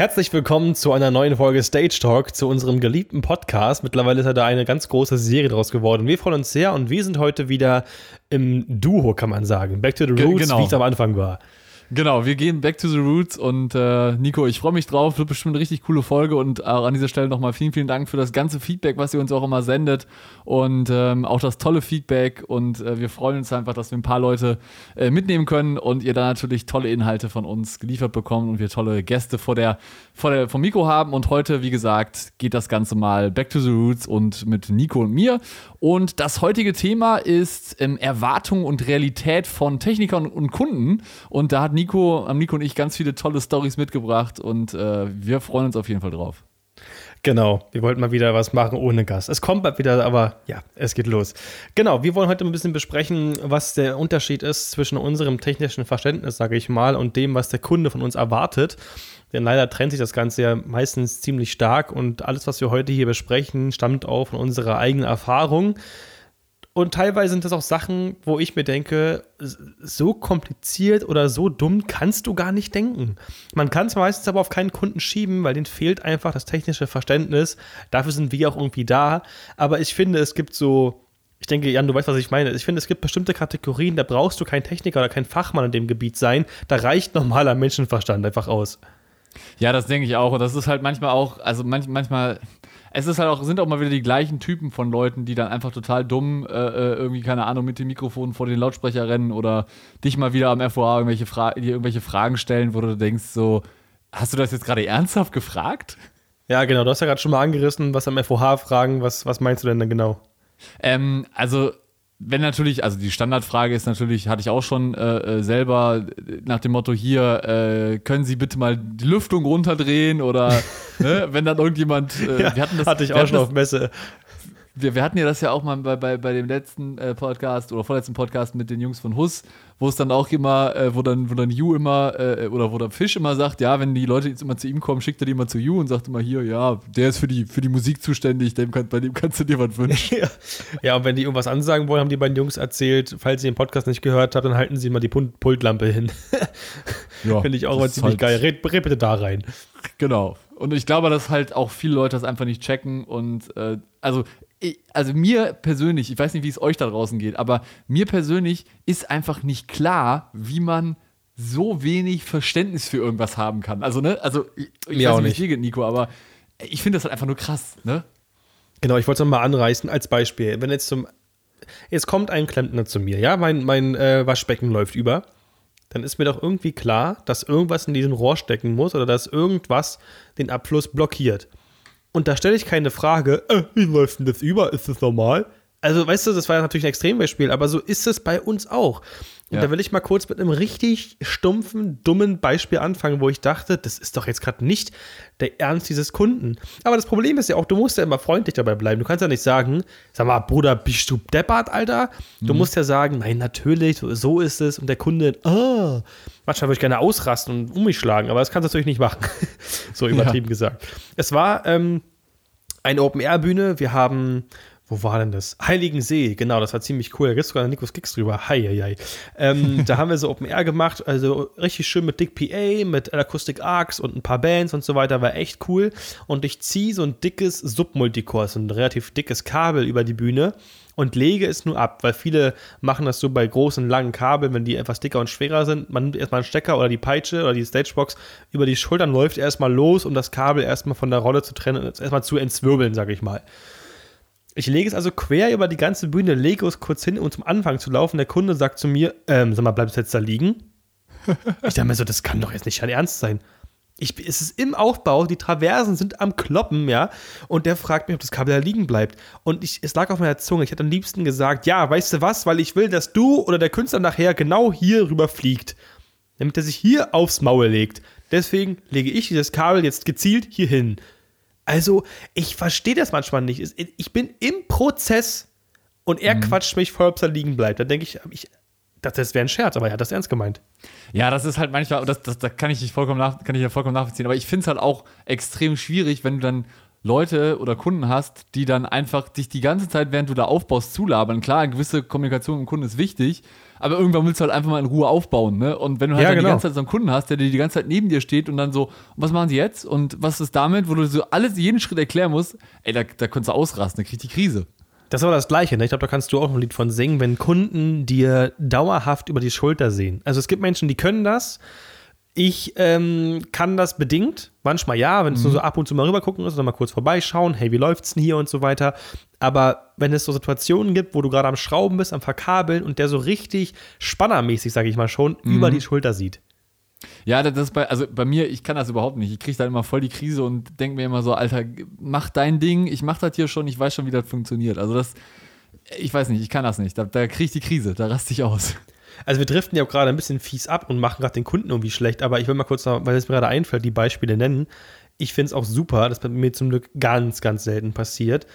Herzlich willkommen zu einer neuen Folge Stage Talk, zu unserem geliebten Podcast. Mittlerweile ist ja da eine ganz große Serie draus geworden. Wir freuen uns sehr und wir sind heute wieder im Duo, kann man sagen. Back to the Roots, genau. wie es am Anfang war. Genau, wir gehen back to the roots und äh, Nico, ich freue mich drauf, wird bestimmt eine richtig coole Folge und auch an dieser Stelle nochmal vielen, vielen Dank für das ganze Feedback, was ihr uns auch immer sendet und ähm, auch das tolle Feedback und äh, wir freuen uns einfach, dass wir ein paar Leute äh, mitnehmen können und ihr da natürlich tolle Inhalte von uns geliefert bekommt und wir tolle Gäste vor der, vor der, vom Mikro haben. Und heute, wie gesagt, geht das Ganze mal back to the roots und mit Nico und mir und das heutige Thema ist ähm, Erwartung und Realität von Technikern und Kunden und da hat Nico, Nico und ich ganz viele tolle Stories mitgebracht und äh, wir freuen uns auf jeden Fall drauf. Genau, wir wollten mal wieder was machen ohne Gast. Es kommt bald wieder, aber ja, es geht los. Genau, wir wollen heute ein bisschen besprechen, was der Unterschied ist zwischen unserem technischen Verständnis, sage ich mal, und dem, was der Kunde von uns erwartet. Denn leider trennt sich das Ganze ja meistens ziemlich stark und alles, was wir heute hier besprechen, stammt auch von unserer eigenen Erfahrung. Und teilweise sind das auch Sachen, wo ich mir denke, so kompliziert oder so dumm kannst du gar nicht denken. Man kann es meistens aber auf keinen Kunden schieben, weil denen fehlt einfach das technische Verständnis. Dafür sind wir auch irgendwie da. Aber ich finde, es gibt so, ich denke, Jan, du weißt, was ich meine. Ich finde, es gibt bestimmte Kategorien, da brauchst du kein Techniker oder kein Fachmann in dem Gebiet sein. Da reicht normaler Menschenverstand einfach aus. Ja, das denke ich auch. Und das ist halt manchmal auch, also manch, manchmal es ist halt auch, sind auch mal wieder die gleichen Typen von Leuten, die dann einfach total dumm äh, äh irgendwie, keine Ahnung, mit dem Mikrofon vor den Lautsprecher rennen oder dich mal wieder am FOA irgendwelche, Fra dir irgendwelche Fragen stellen, wo du denkst, so, hast du das jetzt gerade ernsthaft gefragt? Ja, genau, du hast ja gerade schon mal angerissen, was am FOH fragen, was, was meinst du denn dann genau? Ähm, also wenn natürlich, also die Standardfrage ist natürlich, hatte ich auch schon äh, äh selber nach dem Motto hier, äh, können Sie bitte mal die Lüftung runterdrehen oder ne, wenn dann irgendjemand, äh, ja, wir hatten das, hatte ich auch schon das, auf Messe wir, wir hatten ja das ja auch mal bei, bei, bei dem letzten äh, Podcast oder vorletzten Podcast mit den Jungs von Huss, wo es dann auch immer, äh, wo dann, wo dann Ju immer, äh, oder wo der Fisch immer sagt, ja, wenn die Leute jetzt immer zu ihm kommen, schickt er die immer zu Ju und sagt immer hier, ja, der ist für die, für die Musik zuständig, dem kann, bei dem kannst du dir was wünschen. ja. ja, und wenn die irgendwas ansagen wollen, haben die beiden Jungs erzählt, falls ihr den Podcast nicht gehört habt, dann halten sie mal die Pultlampe hin. ja, Finde ich auch mal ziemlich halt geil. Red, red bitte da rein. Genau. Und ich glaube, dass halt auch viele Leute das einfach nicht checken. Und äh, also also mir persönlich, ich weiß nicht, wie es euch da draußen geht, aber mir persönlich ist einfach nicht klar, wie man so wenig Verständnis für irgendwas haben kann. Also, ne, also ich, ich mir weiß nicht, wie es dir geht, Nico, aber ich finde das halt einfach nur krass, ne? Genau, ich wollte es nochmal anreißen als Beispiel. Wenn jetzt zum jetzt kommt ein Klempner zu mir, ja, mein, mein äh, Waschbecken läuft über, dann ist mir doch irgendwie klar, dass irgendwas in diesem Rohr stecken muss oder dass irgendwas den Abfluss blockiert. Und da stelle ich keine Frage, äh, wie läuft denn das über? Ist das normal? Also, weißt du, das war natürlich ein Extrembeispiel, aber so ist es bei uns auch. Und ja. da will ich mal kurz mit einem richtig stumpfen, dummen Beispiel anfangen, wo ich dachte, das ist doch jetzt gerade nicht der Ernst dieses Kunden. Aber das Problem ist ja auch, du musst ja immer freundlich dabei bleiben. Du kannst ja nicht sagen, sag mal, Bruder, bist du deppert, Alter? Du mhm. musst ja sagen, nein, natürlich, so ist es. Und der Kunde, ah, manchmal würde ich gerne ausrasten und um mich schlagen, aber das kannst du natürlich nicht machen. so übertrieben ja. gesagt. Es war ähm, eine Open-Air-Bühne. Wir haben wo war denn das? Heiligen See, genau, das war ziemlich cool. Da gibt es sogar Nikos Kicks drüber. Hei, hei, hei. Ähm, da haben wir so Open Air gemacht, also richtig schön mit Dick PA, mit Acoustic Arcs und ein paar Bands und so weiter, war echt cool. Und ich ziehe so ein dickes Submulticore, so ein relativ dickes Kabel über die Bühne und lege es nur ab, weil viele machen das so bei großen, langen Kabeln, wenn die etwas dicker und schwerer sind. Man nimmt erstmal einen Stecker oder die Peitsche oder die Stagebox über die Schultern, läuft erstmal los, um das Kabel erstmal von der Rolle zu trennen und erstmal zu entzwirbeln, sag ich mal. Ich lege es also quer über die ganze Bühne, lege es kurz hin, um zum Anfang zu laufen. Der Kunde sagt zu mir, ähm, sag mal, bleibst du jetzt da liegen? ich dachte mir so, das kann doch jetzt nicht dein Ernst sein. Ich, es ist im Aufbau, die Traversen sind am Kloppen, ja. Und der fragt mich, ob das Kabel da liegen bleibt. Und ich, es lag auf meiner Zunge. Ich hätte am liebsten gesagt, ja, weißt du was, weil ich will, dass du oder der Künstler nachher genau hier rüber fliegt. Damit er sich hier aufs Maul legt. Deswegen lege ich dieses Kabel jetzt gezielt hier hin. Also, ich verstehe das manchmal nicht. Ich bin im Prozess und er mhm. quatscht mich voll, ob er liegen bleibt. Da denke ich, ich dachte, das wäre ein Scherz, aber er hat das ernst gemeint. Ja, das ist halt manchmal, das, das, da kann ich dich vollkommen, nach, kann ich ja vollkommen nachvollziehen. Aber ich finde es halt auch extrem schwierig, wenn du dann Leute oder Kunden hast, die dann einfach dich die ganze Zeit, während du da aufbaust, zulabern. Klar, eine gewisse Kommunikation mit dem Kunden ist wichtig, aber irgendwann willst du halt einfach mal in Ruhe aufbauen. Ne? Und wenn du halt Ja, genau. die ganze Zeit so einen Kunden hast, der dir die ganze Zeit neben dir steht und dann so, was machen sie jetzt und was ist damit, wo du so alles, jeden Schritt erklären musst, ey, da, da kannst du ausrasten, da kriegst du die Krise. Das ist aber das Gleiche, ne? Ich glaube, da kannst du auch ein Lied von singen, wenn Kunden dir dauerhaft über die Schulter sehen. Also es gibt Menschen, die können das. Ich ähm, kann das bedingt. Manchmal ja, wenn es nur so ab und zu mal rüber gucken ist oder mal kurz vorbeischauen, hey, wie läuft's denn hier und so weiter. Aber wenn es so Situationen gibt, wo du gerade am Schrauben bist, am Verkabeln und der so richtig spannermäßig, sage ich mal schon, über die Schulter sieht. Ja, das ist bei, also bei mir, ich kann das überhaupt nicht. Ich kriege dann immer voll die Krise und denke mir immer so, Alter, mach dein Ding, ich mach das hier schon, ich weiß schon, wie das funktioniert. Also das, ich weiß nicht, ich kann das nicht. Da, da kriege ich die Krise, da raste ich aus. Also wir driften ja auch gerade ein bisschen fies ab und machen gerade den Kunden irgendwie schlecht, aber ich will mal kurz noch, weil es mir gerade einfällt, die Beispiele nennen. Ich finde es auch super, das bei mir zum Glück ganz, ganz selten passiert.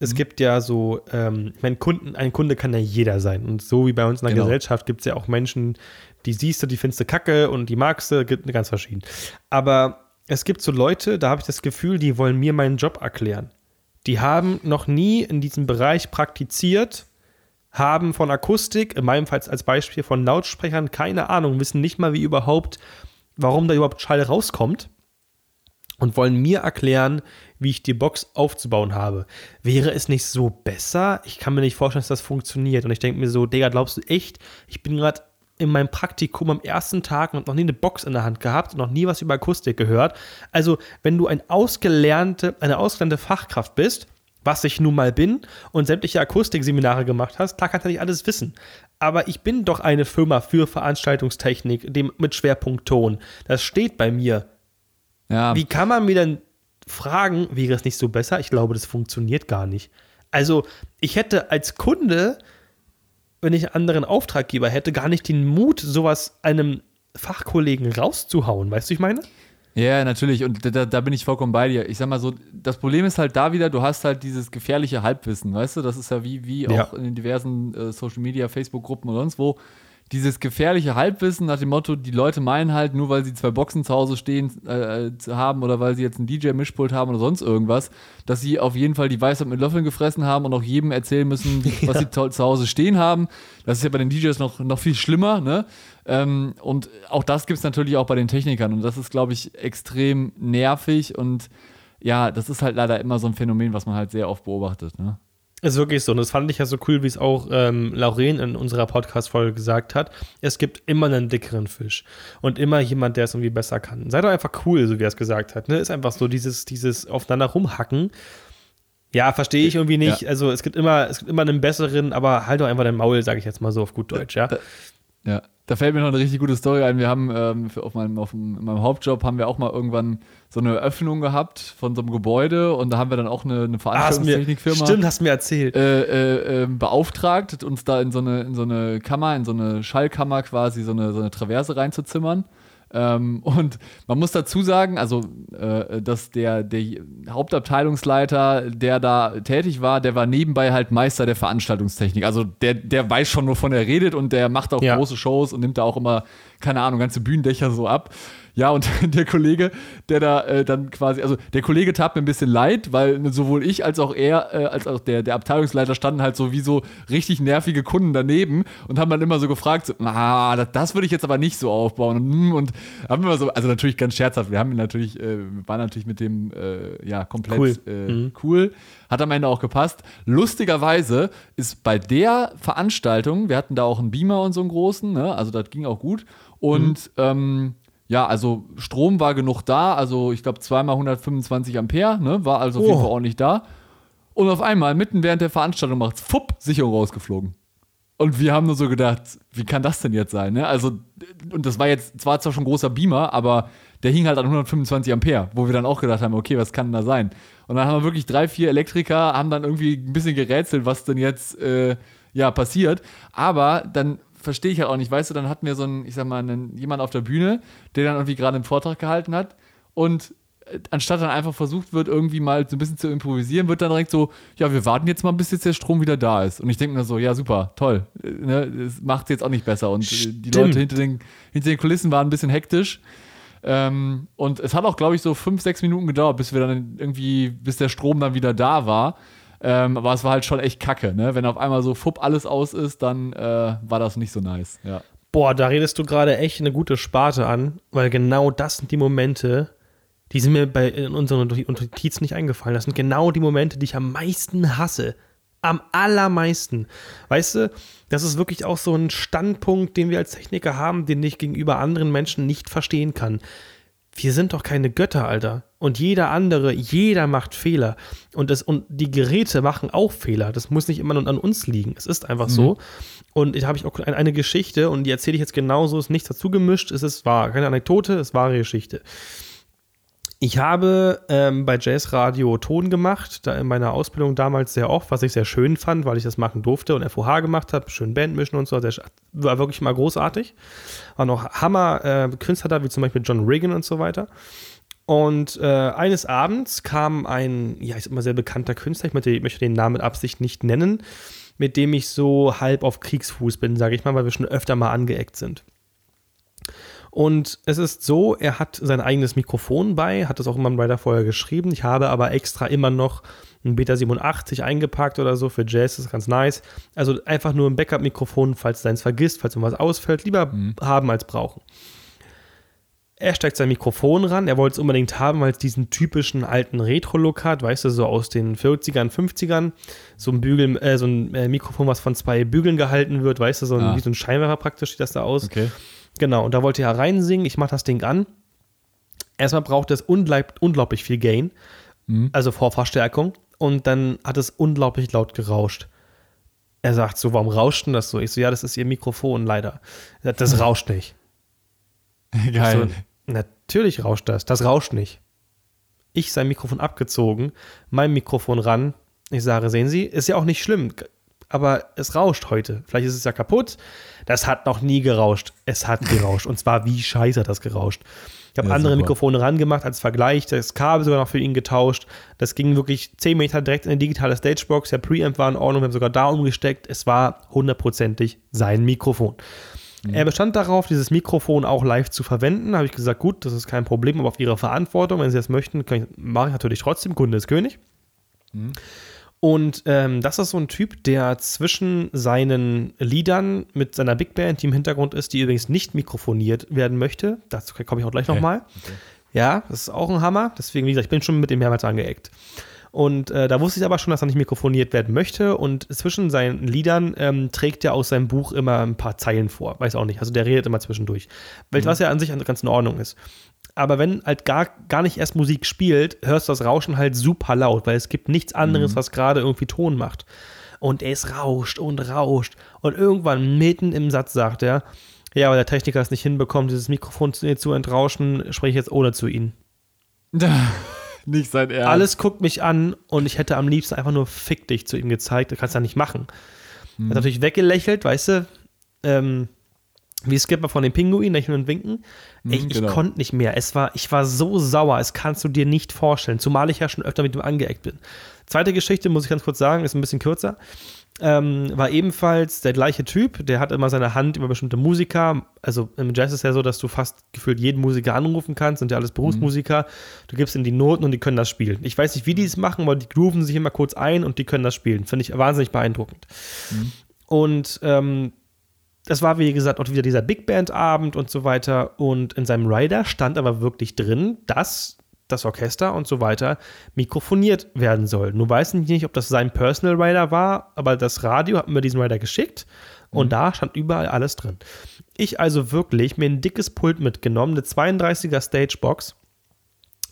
Es gibt ja so, ähm, ich meine, Kunden, ein Kunde kann ja jeder sein. Und so wie bei uns in der Genau. Gesellschaft gibt es ja auch Menschen, die siehst du, die findest du kacke und die magst du, gibt ganz verschieden. Aber es gibt so Leute, da habe ich das Gefühl, die wollen mir meinen Job erklären. Die haben noch nie in diesem Bereich praktiziert, haben von Akustik, in meinem Fall als Beispiel von Lautsprechern, keine Ahnung, wissen nicht mal, wie überhaupt, warum da überhaupt Schall rauskommt und wollen mir erklären, wie ich die Box aufzubauen habe. Wäre es nicht so besser? Ich kann mir nicht vorstellen, dass das funktioniert. Und ich denke mir so, Digga, glaubst du echt, ich bin gerade in meinem Praktikum am ersten Tag und noch nie eine Box in der Hand gehabt und noch nie was über Akustik gehört. Also, wenn du ein ausgelernte, eine ausgelernte Fachkraft bist, was ich nun mal bin und sämtliche Akustikseminare gemacht hast, klar kannst du nicht alles wissen. Aber ich bin doch eine Firma für Veranstaltungstechnik, dem mit Schwerpunkt Ton. Das steht bei mir. Ja, Wie kann man mir dann fragen, wäre es nicht so besser? Ich glaube, das funktioniert gar nicht. Also, ich hätte als Kunde, wenn ich einen anderen Auftraggeber hätte, gar nicht den Mut, sowas einem Fachkollegen rauszuhauen. Weißt du, ich meine? Ja, natürlich. Und da, da bin ich vollkommen bei dir. Ich sag mal so, das Problem ist halt da wieder, du hast halt dieses gefährliche Halbwissen, weißt du? Das ist ja wie, wie Ja. auch in den diversen äh, Social Media, Facebook-Gruppen und sonst wo. Dieses gefährliche Halbwissen nach dem Motto, die Leute meinen halt, nur weil sie zwei Boxen zu Hause stehen äh, äh, zu haben oder weil sie jetzt einen DJ-Mischpult haben oder sonst irgendwas, dass sie auf jeden Fall die Weisheit mit Löffeln gefressen haben und auch jedem erzählen müssen, was sie to- zu Hause stehen haben. Das ist ja bei den DJs noch, noch viel schlimmer, ne? Ähm, und auch das gibt es natürlich auch bei den Technikern. Und das ist, glaube ich, extrem nervig. Und ja, das ist halt leider immer so ein Phänomen, was man halt sehr oft beobachtet. Ne? Ist wirklich so. Und das fand ich ja so cool, wie es auch ähm, Lauren in unserer Podcast-Folge gesagt hat. Es gibt immer einen dickeren Fisch. Und immer jemand, der es irgendwie besser kann. Sei doch einfach cool, so wie er es gesagt hat. Ne? Ist einfach so dieses, dieses aufeinander rumhacken. Ja, verstehe ich irgendwie nicht. Also es gibt immer, es gibt immer einen besseren, aber halt doch einfach dein Maul, sage ich jetzt mal so auf gut Deutsch, ja. Ja, da fällt mir noch eine richtig gute Story ein. Wir haben ähm, auf, meinem, auf meinem Hauptjob haben wir auch mal irgendwann so eine Öffnung gehabt von so einem Gebäude und da haben wir dann auch eine, eine Ah, Veranstaltungstechnikfirma stimmt, hast mir erzählt. äh, äh, äh, beauftragt, uns da in so, eine, in so eine Kammer, in so eine Schallkammer quasi so eine, so eine Traverse reinzuzimmern. Ähm, und man muss dazu sagen, also, äh, dass der, der Hauptabteilungsleiter, der da tätig war, der war nebenbei halt Meister der Veranstaltungstechnik. Also der, der weiß schon, wovon er redet und der macht auch Ja. große Shows und nimmt da auch immer, keine Ahnung, ganze Bühnendächer so ab. Ja, und der Kollege, der da äh, dann quasi, also der Kollege tat mir ein bisschen leid, weil sowohl ich als auch er, äh, als auch der, der Abteilungsleiter standen halt so wie so richtig nervige Kunden daneben und haben dann immer so gefragt, so, ah, das, das würde ich jetzt aber nicht so aufbauen. Und, hm, und haben immer so, also natürlich ganz scherzhaft, wir haben ihn natürlich, äh, waren natürlich mit dem, äh, ja, komplett Cool. Äh, cool. Hat am Ende auch gepasst. Lustigerweise ist bei der Veranstaltung, wir hatten da auch einen Beamer und so einen großen, ne? also das ging auch gut. Und ähm, ja, also Strom war genug da, also ich glaube zweimal 125 Ampere, ne? war also auf jeden Oh. Fall ordentlich da. Und auf einmal, mitten während der Veranstaltung, macht's fupp, Sicherung rausgeflogen. Und wir haben nur so gedacht, wie kann das denn jetzt sein? Ne? Also, und das war jetzt zwar zwar schon ein großer Beamer, aber der hing halt an 125 Ampere, wo wir dann auch gedacht haben, okay, was kann denn da sein? Und dann haben wir wirklich drei, vier Elektriker, haben dann irgendwie ein bisschen gerätselt, was denn jetzt äh, ja, passiert. Aber dann verstehe ich halt auch nicht, weißt du, dann hatten wir so einen, ich sag mal, einen, jemand auf der Bühne, der dann irgendwie gerade einen Vortrag gehalten hat und äh, anstatt dann einfach versucht wird, irgendwie mal so ein bisschen zu improvisieren, wird dann direkt so, ja, wir warten jetzt mal, bis jetzt der Strom wieder da ist. Und ich denke mir so, ja, super, toll. Äh, Ne, das macht es jetzt auch nicht besser. Und äh, die Stimmt. Leute hinter den, hinter den Kulissen waren ein bisschen hektisch. Ähm, und es hat auch, glaube ich, so fünf, sechs Minuten gedauert, bis wir dann irgendwie, bis der Strom dann wieder da war. Ähm, aber es war halt schon echt kacke, ne? Wenn auf einmal so fupp alles aus ist, dann äh, war das nicht so nice, ja. Boah, da redest du gerade echt eine gute Sparte an, weil genau das sind die Momente, die sind mir bei in unseren Notizen nicht eingefallen. Das sind genau die Momente, die ich am meisten hasse. Am allermeisten. Weißt du, das ist wirklich auch so ein Standpunkt, den wir als Techniker haben, den ich gegenüber anderen Menschen nicht verstehen kann. Wir sind doch keine Götter, Alter. Und jeder andere, jeder macht Fehler. Und, das, und die Geräte machen auch Fehler. Das muss nicht immer nur an uns liegen. Es ist einfach mhm. so. Und ich habe ich auch eine Geschichte und die erzähle ich jetzt genauso, ist nichts dazu gemischt, es ist wahr. Keine Anekdote, es ist wahre Geschichte. Ich habe ähm, bei Jazz Radio Ton gemacht, da in meiner Ausbildung damals sehr oft, was ich sehr schön fand, weil ich das machen durfte und FOH gemacht habe, schön Bandmischen und so, sehr, war wirklich mal großartig. War noch Hammer äh, Künstler da, wie zum Beispiel John Regan und so weiter. Und äh, eines Abends kam ein, ja, sag mal, sehr bekannter Künstler, ich möchte, möchte den Namen mit Absicht nicht nennen, mit dem ich so halb auf Kriegsfuß bin, sage ich mal, weil wir schon öfter mal angeeckt sind. Und es ist so, er hat sein eigenes Mikrofon bei, hat das auch immer im Rider vorher geschrieben. Ich habe aber extra immer noch ein Beta 87 eingepackt oder so für Jazz, das ist ganz nice. Also einfach nur ein Backup-Mikrofon, falls du eins vergisst, falls irgendwas ausfällt, lieber mhm. haben als brauchen. Er steckt sein Mikrofon ran, er wollte es unbedingt haben, weil es diesen typischen alten Retro-Look hat, weißt du, so aus den 40ern, 50ern. So ein Bügel, äh, so ein äh, Mikrofon, was von zwei Bügeln gehalten wird, weißt du, so ein, ah. wie so ein Scheinwerfer praktisch sieht das da aus. Okay. Genau, und da wollte er reinsingen. Ich mache das Ding an. Erstmal braucht es unglaublich viel Gain, mhm. also Vorverstärkung. Und dann hat es unglaublich laut gerauscht. Er sagt so, warum rauscht denn das so? Ich so, ja, das ist ihr Mikrofon leider. Sagt, das rauscht nicht. Geil. So, natürlich rauscht das. Das rauscht nicht. Ich sein Mikrofon abgezogen, mein Mikrofon ran. Ich sage, sehen Sie, ist ja auch nicht schlimm aber es rauscht heute. Vielleicht ist es ja kaputt. Das hat noch nie gerauscht. Es hat gerauscht. Und zwar wie scheiße hat das gerauscht. Ich habe ja, andere super. Mikrofone rangemacht als Vergleich, das Kabel sogar noch für ihn getauscht. Das ging wirklich 10 Meter direkt in eine digitale Stagebox. Der Preamp war in Ordnung, wir haben sogar da umgesteckt. Es war hundertprozentig sein Mikrofon. Mhm. Er bestand darauf, dieses Mikrofon auch live zu verwenden. Da habe ich gesagt, gut, das ist kein Problem, aber auf Ihre Verantwortung, wenn Sie das möchten, mache ich natürlich trotzdem. Kunde ist König. Mhm. Und ähm, das ist so ein Typ, der zwischen seinen Liedern mit seiner Big Band, die im Hintergrund ist, die übrigens nicht mikrofoniert werden möchte, dazu komme ich auch gleich okay. nochmal. Okay. Ja, das ist auch ein Hammer. Deswegen, wie gesagt, ich bin schon mit dem mehrmals angeeckt. Und äh, da wusste ich aber schon, dass er nicht mikrofoniert werden möchte. Und zwischen seinen Liedern ähm, trägt er aus seinem Buch immer ein paar Zeilen vor. Weiß auch nicht. Also der redet immer zwischendurch. Mhm. Was ja an sich ganz in Ordnung ist. Aber wenn halt gar, gar nicht erst Musik spielt, hörst du das Rauschen halt super laut, weil es gibt nichts anderes, mhm. was gerade irgendwie Ton macht. Und es rauscht und rauscht. Und irgendwann mitten im Satz sagt er, ja, aber der Techniker es nicht hinbekommt, dieses Mikrofon zu, zu entrauschen, spreche ich jetzt ohne zu ihnen. nicht sein Ernst. Alles guckt mich an und ich hätte am liebsten einfach nur Fick dich zu ihm gezeigt. Das kannst du ja nicht machen. Mhm. Hat natürlich weggelächelt, weißt du. Ähm, wie Skipper von den Pinguinen, lächeln und winken. Mhm, ich, genau. konnte nicht mehr. Es war, ich war so sauer, es kannst du dir nicht vorstellen. Zumal ich ja schon öfter mit ihm angeeckt bin. Zweite Geschichte, muss ich ganz kurz sagen, ist ein bisschen kürzer. Ähm, war ebenfalls der gleiche Typ, der hat immer seine Hand über bestimmte Musiker. Also im Jazz ist ja so, dass du fast gefühlt jeden Musiker anrufen kannst, sind ja alles Berufsmusiker. Mhm. Du gibst ihnen die Noten und die können das spielen. Ich weiß nicht, wie die es machen, aber die grooven sich immer kurz ein und die können das spielen. Finde ich wahnsinnig beeindruckend. Mhm. Und ähm, das war, wie gesagt, auch wieder dieser Big Band-Abend und so weiter. Und in seinem Rider stand aber wirklich drin, dass das Orchester und so weiter mikrofoniert werden soll. Nun weiß ich nicht, ob das sein Personal Rider war, aber das Radio hat mir diesen Rider geschickt und mhm. da stand überall alles drin. Ich also wirklich mir ein dickes Pult mitgenommen, eine 32er Stagebox,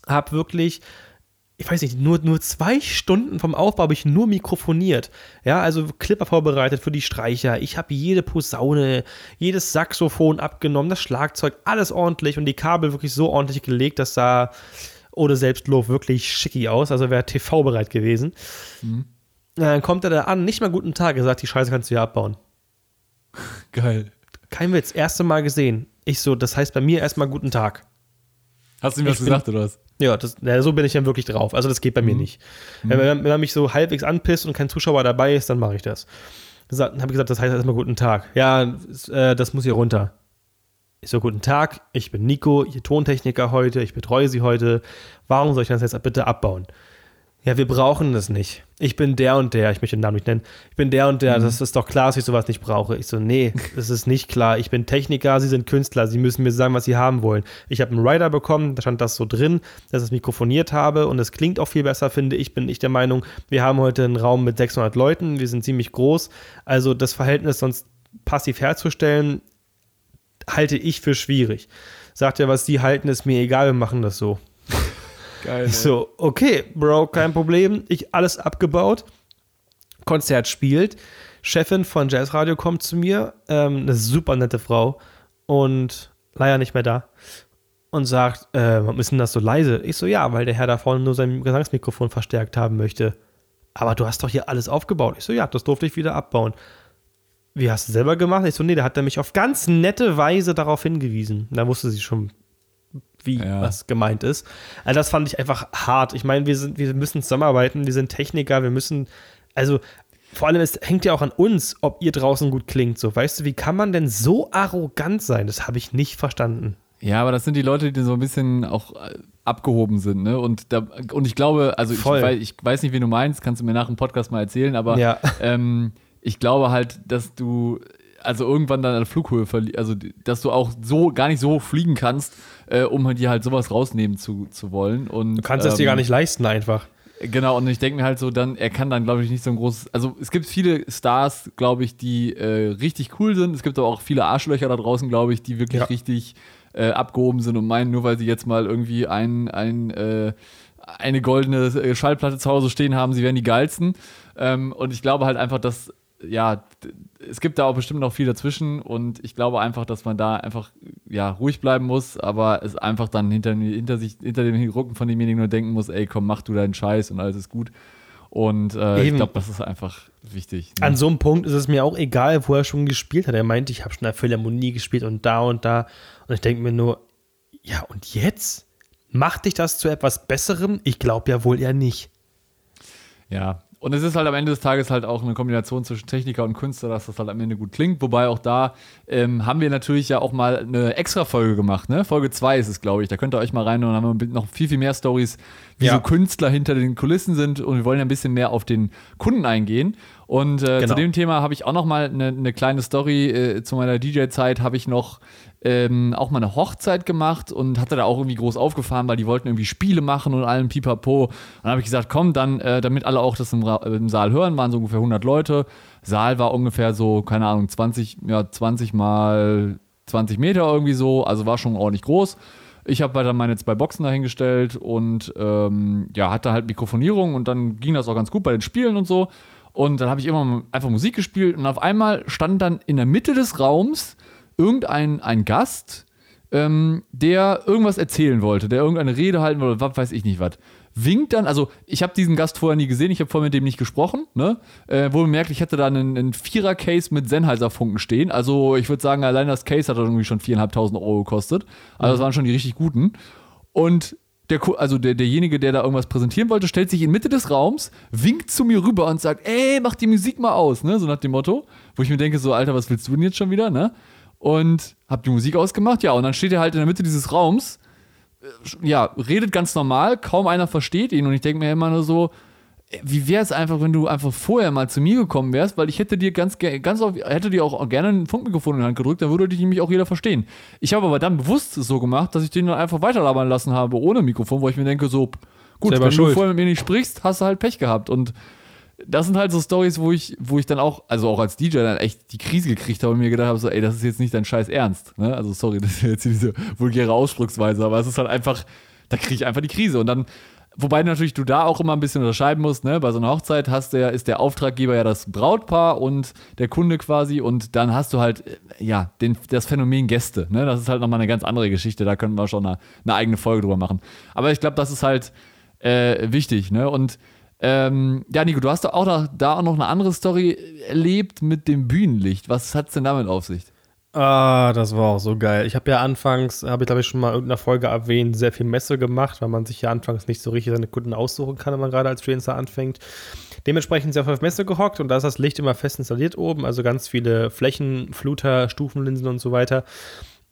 habe wirklich ich weiß nicht, nur, nur zwei Stunden vom Aufbau habe ich nur mikrofoniert. Ja, also Clipper vorbereitet für die Streicher. Ich habe jede Posaune, jedes Saxophon abgenommen, das Schlagzeug, alles ordentlich und die Kabel wirklich so ordentlich gelegt, dass da ohne Selbstlob wirklich schicki aus. Also wäre TV-bereit gewesen. Mhm. Dann kommt er da an, nicht mal guten Tag, er sagt, die Scheiße kannst du ja abbauen. Geil. Kein Witz, erste Mal gesehen. Ich so, das heißt bei mir erstmal guten Tag. Hast du ihm was gesagt oder was? Ja, das, ja, so bin ich dann wirklich drauf. Also das geht bei mhm. mir nicht. Mhm. Wenn, wenn, man mich so halbwegs anpisst und kein Zuschauer dabei ist, dann mache ich das. Dann habe ich gesagt, das heißt erstmal guten Tag. Ja, äh, das muss hier runter. Ich so, guten Tag, ich bin Nico, Ihr Tontechniker heute, ich betreue Sie heute. Warum soll ich das jetzt bitte abbauen? Ja, wir brauchen das nicht. Ich bin der und der, ich möchte den Namen nicht nennen. Ich bin der und der, mhm. das ist doch klar, dass ich sowas nicht brauche. Ich so, nee, das ist nicht klar. Ich bin Techniker, Sie sind Künstler, Sie müssen mir sagen, was Sie haben wollen. Ich habe einen Rider bekommen, da stand das so drin, dass ich es mikrofoniert habe und es klingt auch viel besser, finde ich. Bin ich der Meinung, wir haben heute einen Raum mit 600 Leuten, wir sind ziemlich groß. Also das Verhältnis sonst passiv herzustellen, halte ich für schwierig. Sagt er, was Sie halten, ist mir egal, wir machen das so. Geil. Ich so, okay, Bro, kein Problem. Ich alles abgebaut. Konzert spielt. Chefin von Jazzradio kommt zu mir, ähm, eine super nette Frau und leider nicht mehr da und sagt, äh, warum ist denn das so leise? Ich so, ja, weil der Herr da vorne nur sein Gesangsmikrofon verstärkt haben möchte. Aber du hast doch hier alles aufgebaut. Ich so, ja, das durfte ich wieder abbauen. Wie hast du selber gemacht? Ich so, nee, da hat er mich auf ganz nette Weise darauf hingewiesen. Da wusste sie schon, wie ja. was gemeint ist. Also das fand ich einfach hart. Ich meine, wir, sind, wir müssen zusammenarbeiten, wir sind Techniker, wir müssen, also vor allem, es hängt ja auch an uns, ob ihr draußen gut klingt. So, weißt du, wie kann man denn so arrogant sein? Das habe ich nicht verstanden. Ja, aber das sind die Leute, die so ein bisschen auch äh, abgehoben sind, ne? Und, da, und ich glaube, also ich weiß, ich weiß, nicht, wie du meinst, kannst du mir nach dem Podcast mal erzählen, aber ja. ähm, ich glaube halt, dass du also irgendwann dann an Flughöhe verlierst, also dass du auch so gar nicht so hoch fliegen kannst, äh, um dir halt sowas rausnehmen zu, zu wollen. Und, du kannst ähm, es dir gar ähm, nicht leisten einfach. Genau, und ich denke mir halt so, dann, er kann dann, glaube ich, nicht so ein großes. Also es gibt viele Stars, glaube ich, die äh, richtig cool sind. Es gibt aber auch viele Arschlöcher da draußen, glaube ich, die wirklich ja. richtig äh, abgehoben sind und meinen, nur weil sie jetzt mal irgendwie ein, ein, äh, eine goldene äh, Schallplatte zu Hause stehen haben, sie wären die geilsten. Ähm, und ich glaube halt einfach, dass ja, es gibt da auch bestimmt noch viel dazwischen und ich glaube einfach, dass man da einfach ja, ruhig bleiben muss, aber es einfach dann hinter, hinter, sich, hinter dem Rücken von demjenigen nur denken muss, ey, komm, mach du deinen Scheiß und alles ist gut. Und äh, ich glaube, das ist einfach wichtig. Ne? An so einem Punkt ist es mir auch egal, wo er schon gespielt hat. Er meinte, ich habe schon in der Philharmonie gespielt und da und da. Und ich denke mir nur, ja, und jetzt? Macht dich das zu etwas Besserem? Ich glaube ja wohl eher nicht. Ja, und es ist halt am Ende des Tages halt auch eine Kombination zwischen Techniker und Künstler, dass das halt am Ende gut klingt. Wobei auch da ähm, haben wir natürlich ja auch mal eine extra Folge gemacht, ne? Folge 2 ist es, glaube ich. Da könnt ihr euch mal rein und dann haben wir noch viel, viel mehr Stories, wie ja. so Künstler hinter den Kulissen sind. Und wir wollen ja ein bisschen mehr auf den Kunden eingehen. Und äh, genau. zu dem Thema habe ich auch noch mal eine, eine kleine Story. Äh, zu meiner DJ-Zeit habe ich noch ähm, auch mal eine Hochzeit gemacht und hatte da auch irgendwie groß aufgefahren, weil die wollten irgendwie Spiele machen und allem pipapo. Und dann habe ich gesagt, komm, dann, äh, damit alle auch das im, im, Saal hören, waren so ungefähr 100 Leute. Saal war ungefähr so, keine Ahnung, 20, ja, 20 mal 20 Meter irgendwie so, also war schon ordentlich groß. Ich habe weiter meine zwei Boxen dahingestellt und ähm, ja, hatte halt Mikrofonierung und dann ging das auch ganz gut bei den Spielen und so. Und dann habe ich immer einfach Musik gespielt und auf einmal stand dann in der Mitte des Raums irgendein ein Gast, ähm, der irgendwas erzählen wollte, der irgendeine Rede halten wollte, was weiß ich nicht was. Winkt dann, also ich habe diesen Gast vorher nie gesehen, ich habe vorher mit dem nicht gesprochen, ne? Äh, wohl bemerkt, ich hatte da einen, einen Vierer-Case mit Sennheiser-Funken stehen. Also ich würde sagen, allein das Case hat irgendwie schon 4.500 Euro gekostet. Also mhm. das waren schon die richtig guten. Und der, also der, derjenige, der da irgendwas präsentieren wollte, stellt sich in Mitte des Raums, winkt zu mir rüber und sagt, ey, mach die Musik mal aus, ne? So nach dem Motto. Wo ich mir denke, so, Alter, was willst du denn jetzt schon wieder, ne? Und hab die Musik ausgemacht, ja, und dann steht er halt in der Mitte dieses Raums, ja, redet ganz normal, kaum einer versteht ihn. Und ich denke mir immer nur so, äh, wie wäre es einfach, wenn du einfach vorher mal zu mir gekommen wärst, weil ich hätte dir ganz, ganz auf, hätte dir auch gerne ein Funkmikrofon in die Hand gedrückt, dann würde dich nämlich auch jeder verstehen. Ich habe aber dann bewusst so gemacht, dass ich den dann einfach weiterlabern lassen habe ohne Mikrofon, wo ich mir denke, so, gut, Selber wenn schuld. du vorher mit mir nicht sprichst, hast du halt Pech gehabt. Und das sind halt so Stories, wo ich, wo ich dann auch, also auch als DJ dann echt die Krise gekriegt habe und mir gedacht habe, so, ey, das ist jetzt nicht dein Scheiß Ernst. Ne? Also sorry, das ist jetzt diese vulgäre Ausdrucksweise, aber es ist halt einfach, da kriege ich einfach die Krise. Und dann, wobei natürlich du da auch immer ein bisschen unterscheiden musst, ne? Bei so einer Hochzeit hast ja, ist der Auftraggeber ja das Brautpaar und der Kunde quasi und dann hast du halt, äh, ja, den, das Phänomen Gäste, ne? Das ist halt nochmal eine ganz andere Geschichte, da können wir schon eine, eine eigene Folge drüber machen. Aber ich glaube, das ist halt äh, wichtig, ne? Und ähm, ja, Nico, du hast auch noch, da auch noch eine andere Story erlebt mit dem Bühnenlicht. Was hat es denn damit auf sich? Ah, das war auch so geil. Ich habe ja anfangs, habe ich glaube ich schon mal in irgendeiner Folge erwähnt, sehr viel Messe gemacht, weil man sich ja anfangs nicht so richtig seine Kunden aussuchen kann, wenn man gerade als Freelancer anfängt. Dementsprechend sehr auf Messe gehockt und da ist das Licht immer fest installiert oben, also ganz viele Flächen, Fluter, Stufenlinsen und so weiter.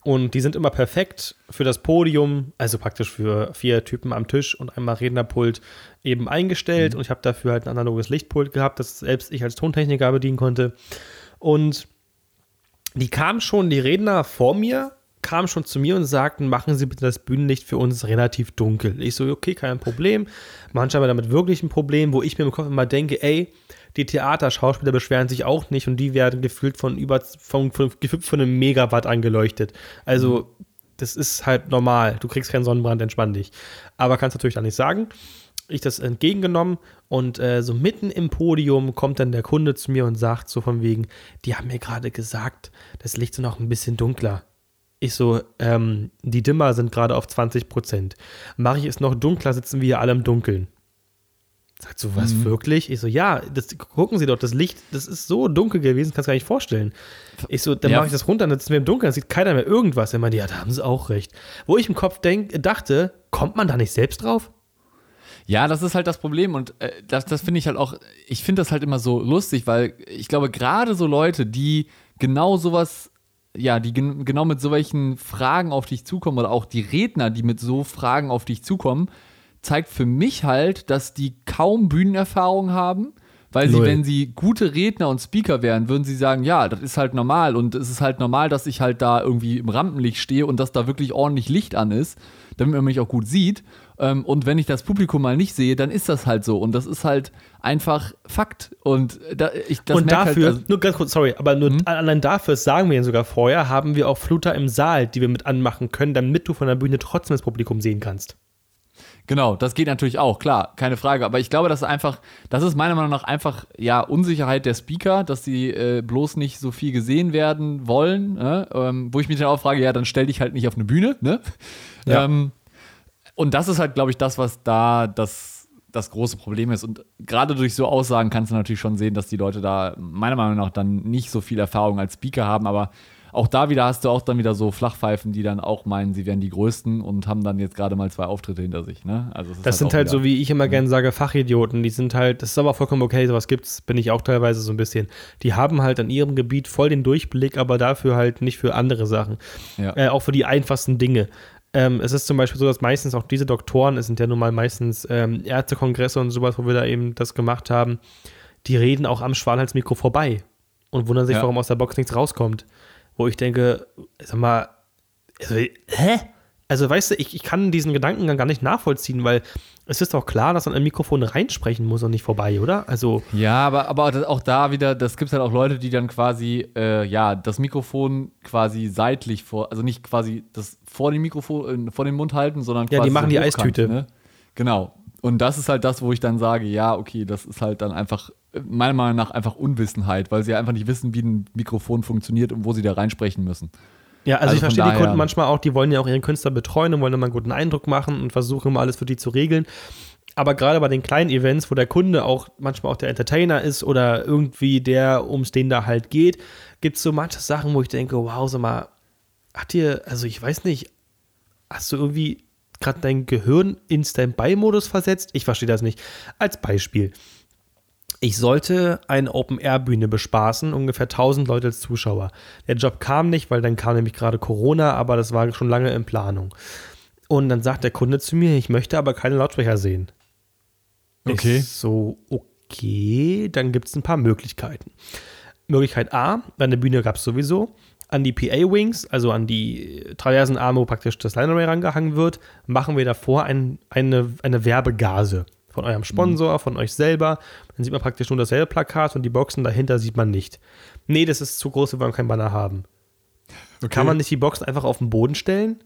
Und die sind immer perfekt für das Podium, also praktisch für vier Typen am Tisch und einmal Rednerpult eben eingestellt. Mhm. Und ich habe dafür halt ein analoges Lichtpult gehabt, das selbst ich als Tontechniker bedienen konnte. Und die kamen schon, die Redner vor mir, kamen schon zu mir und sagten, machen Sie bitte das Bühnenlicht für uns relativ dunkel. Ich so, okay, kein Problem. Manchmal damit wirklich ein Problem, wo ich mir im Kopf immer denke, ey, die Theaterschauspieler beschweren sich auch nicht und die werden gefühlt von über von, von, von einem Megawatt angeleuchtet. Also, mhm. das ist halt normal. Du kriegst keinen Sonnenbrand, entspann dich. Aber kannst natürlich dann nicht sagen. Ich das entgegengenommen und äh, so mitten im Podium kommt dann der Kunde zu mir und sagt so von wegen, die haben mir gerade gesagt, das Licht ist noch ein bisschen dunkler. Ich so, ähm, die Dimmer sind gerade auf 20 Prozent. Mache ich es noch dunkler, sitzen wir hier alle im Dunkeln. Sagt so, was mhm. wirklich? Ich so, ja, das, gucken Sie doch, das Licht, das ist so dunkel gewesen, kannst du gar nicht vorstellen. Ich so, dann ja. mache ich das runter, dann sitzen wir im Dunkeln, dann sieht keiner mehr irgendwas. Er meinte, ja, da haben sie auch recht. Wo ich im Kopf denk, dachte, kommt man da nicht selbst drauf? Ja, das ist halt das Problem und äh, das, das finde ich halt auch, ich finde das halt immer so lustig, weil ich glaube, gerade so Leute, die genau sowas, ja, die gen genau mit solchen Fragen auf dich zukommen oder auch die Redner, die mit so Fragen auf dich zukommen, zeigt für mich halt, dass die kaum Bühnenerfahrung haben. Weil sie, Null. wenn sie gute Redner und Speaker wären, würden sie sagen, ja, das ist halt normal und es ist halt normal, dass ich halt da irgendwie im Rampenlicht stehe und dass da wirklich ordentlich Licht an ist, damit man mich auch gut sieht. Ähm, und wenn ich das Publikum mal nicht sehe, dann ist das halt so und das ist halt einfach Fakt. Und da, ich, das und halt dafür, halt, also, nur ganz kurz, sorry, aber nur hm? allein dafür, sagen wir ihnen sogar vorher, haben wir auch Fluter im Saal, die wir mit anmachen können, damit du von der Bühne trotzdem das Publikum sehen kannst. Genau, das geht natürlich auch, klar, keine Frage. Aber ich glaube, das ist einfach, das ist meiner Meinung nach einfach, ja, Unsicherheit der Speaker, dass sie äh, bloß nicht so viel gesehen werden wollen. Ne? Ähm, wo ich mich dann auch frage, ja, dann stell dich halt nicht auf eine Bühne, ne? Ja. Ähm, und das ist halt, glaube ich, das, was da das, das große Problem ist. Und gerade durch so Aussagen kannst du natürlich schon sehen, dass die Leute da meiner Meinung nach dann nicht so viel Erfahrung als Speaker haben, aber auch da wieder hast du auch dann wieder so Flachpfeifen, die dann auch meinen, sie wären die Größten und haben dann jetzt gerade mal zwei Auftritte hinter sich. Ne? Also das halt sind halt so, wie ich immer gerne sage, Fachidioten. Die sind halt, das ist aber vollkommen okay, sowas gibt's, bin ich auch teilweise so ein bisschen. Die haben halt an ihrem Gebiet voll den Durchblick, aber dafür halt nicht für andere Sachen. Ja. Äh, auch für die einfachsten Dinge. Ähm, es ist zum Beispiel so, dass meistens auch diese Doktoren, es sind ja nun mal meistens ähm, Ärztekongresse und sowas, wo wir da eben das gemacht haben, die reden auch am Schwanhalsmikro vorbei und wundern sich, ja. warum aus der Box nichts rauskommt wo ich denke, sag mal, also, hä? Also, weißt du, ich, ich kann diesen Gedankengang gar nicht nachvollziehen, weil es ist doch klar, dass man ein Mikrofon reinsprechen muss und nicht vorbei, oder? Also. Ja, aber, aber auch da wieder, das gibt halt auch Leute, die dann quasi, äh, ja, das Mikrofon quasi seitlich vor, also nicht quasi das vor dem Mikrofon, äh, vor dem Mund halten, sondern quasi. Ja, die machen die Eistüte. Ne? Genau. Und das ist halt das, wo ich dann sage, ja, okay, das ist halt dann einfach meiner Meinung nach einfach Unwissenheit, weil sie einfach nicht wissen, wie ein Mikrofon funktioniert und wo sie da reinsprechen müssen. Ja, also, also ich verstehe die Kunden manchmal auch, die wollen ja auch ihren Künstler betreuen und wollen immer einen guten Eindruck machen und versuchen immer alles für die zu regeln. Aber gerade bei den kleinen Events, wo der Kunde auch manchmal auch der Entertainer ist oder irgendwie der, um es den da halt geht, gibt es so manche Sachen, wo ich denke, wow, sag mal, hat dir, also ich weiß nicht, hast du irgendwie gerade dein Gehirn in Standby-Modus versetzt? Ich verstehe das nicht. Als Beispiel. Ich sollte eine Open-Air-Bühne bespaßen, ungefähr 1000 Leute als Zuschauer. Der Job kam nicht, weil dann kam nämlich gerade Corona, aber das war schon lange in Planung. Und dann sagt der Kunde zu mir, ich möchte aber keine Lautsprecher sehen. Okay. Ich so, okay, dann gibt es ein paar Möglichkeiten. Möglichkeit A, eine Bühne gab es sowieso, an die PA-Wings, also an die traversen Arme, wo praktisch das Line Array rangehangen wird, machen wir davor ein, eine, eine Werbegase von eurem Sponsor, von euch selber. Dann sieht man praktisch nur dasselbe Plakat und die Boxen dahinter sieht man nicht. Nee, das ist zu groß, wir wollen kein Banner haben. Okay. Kann man nicht die Boxen einfach auf den Boden stellen?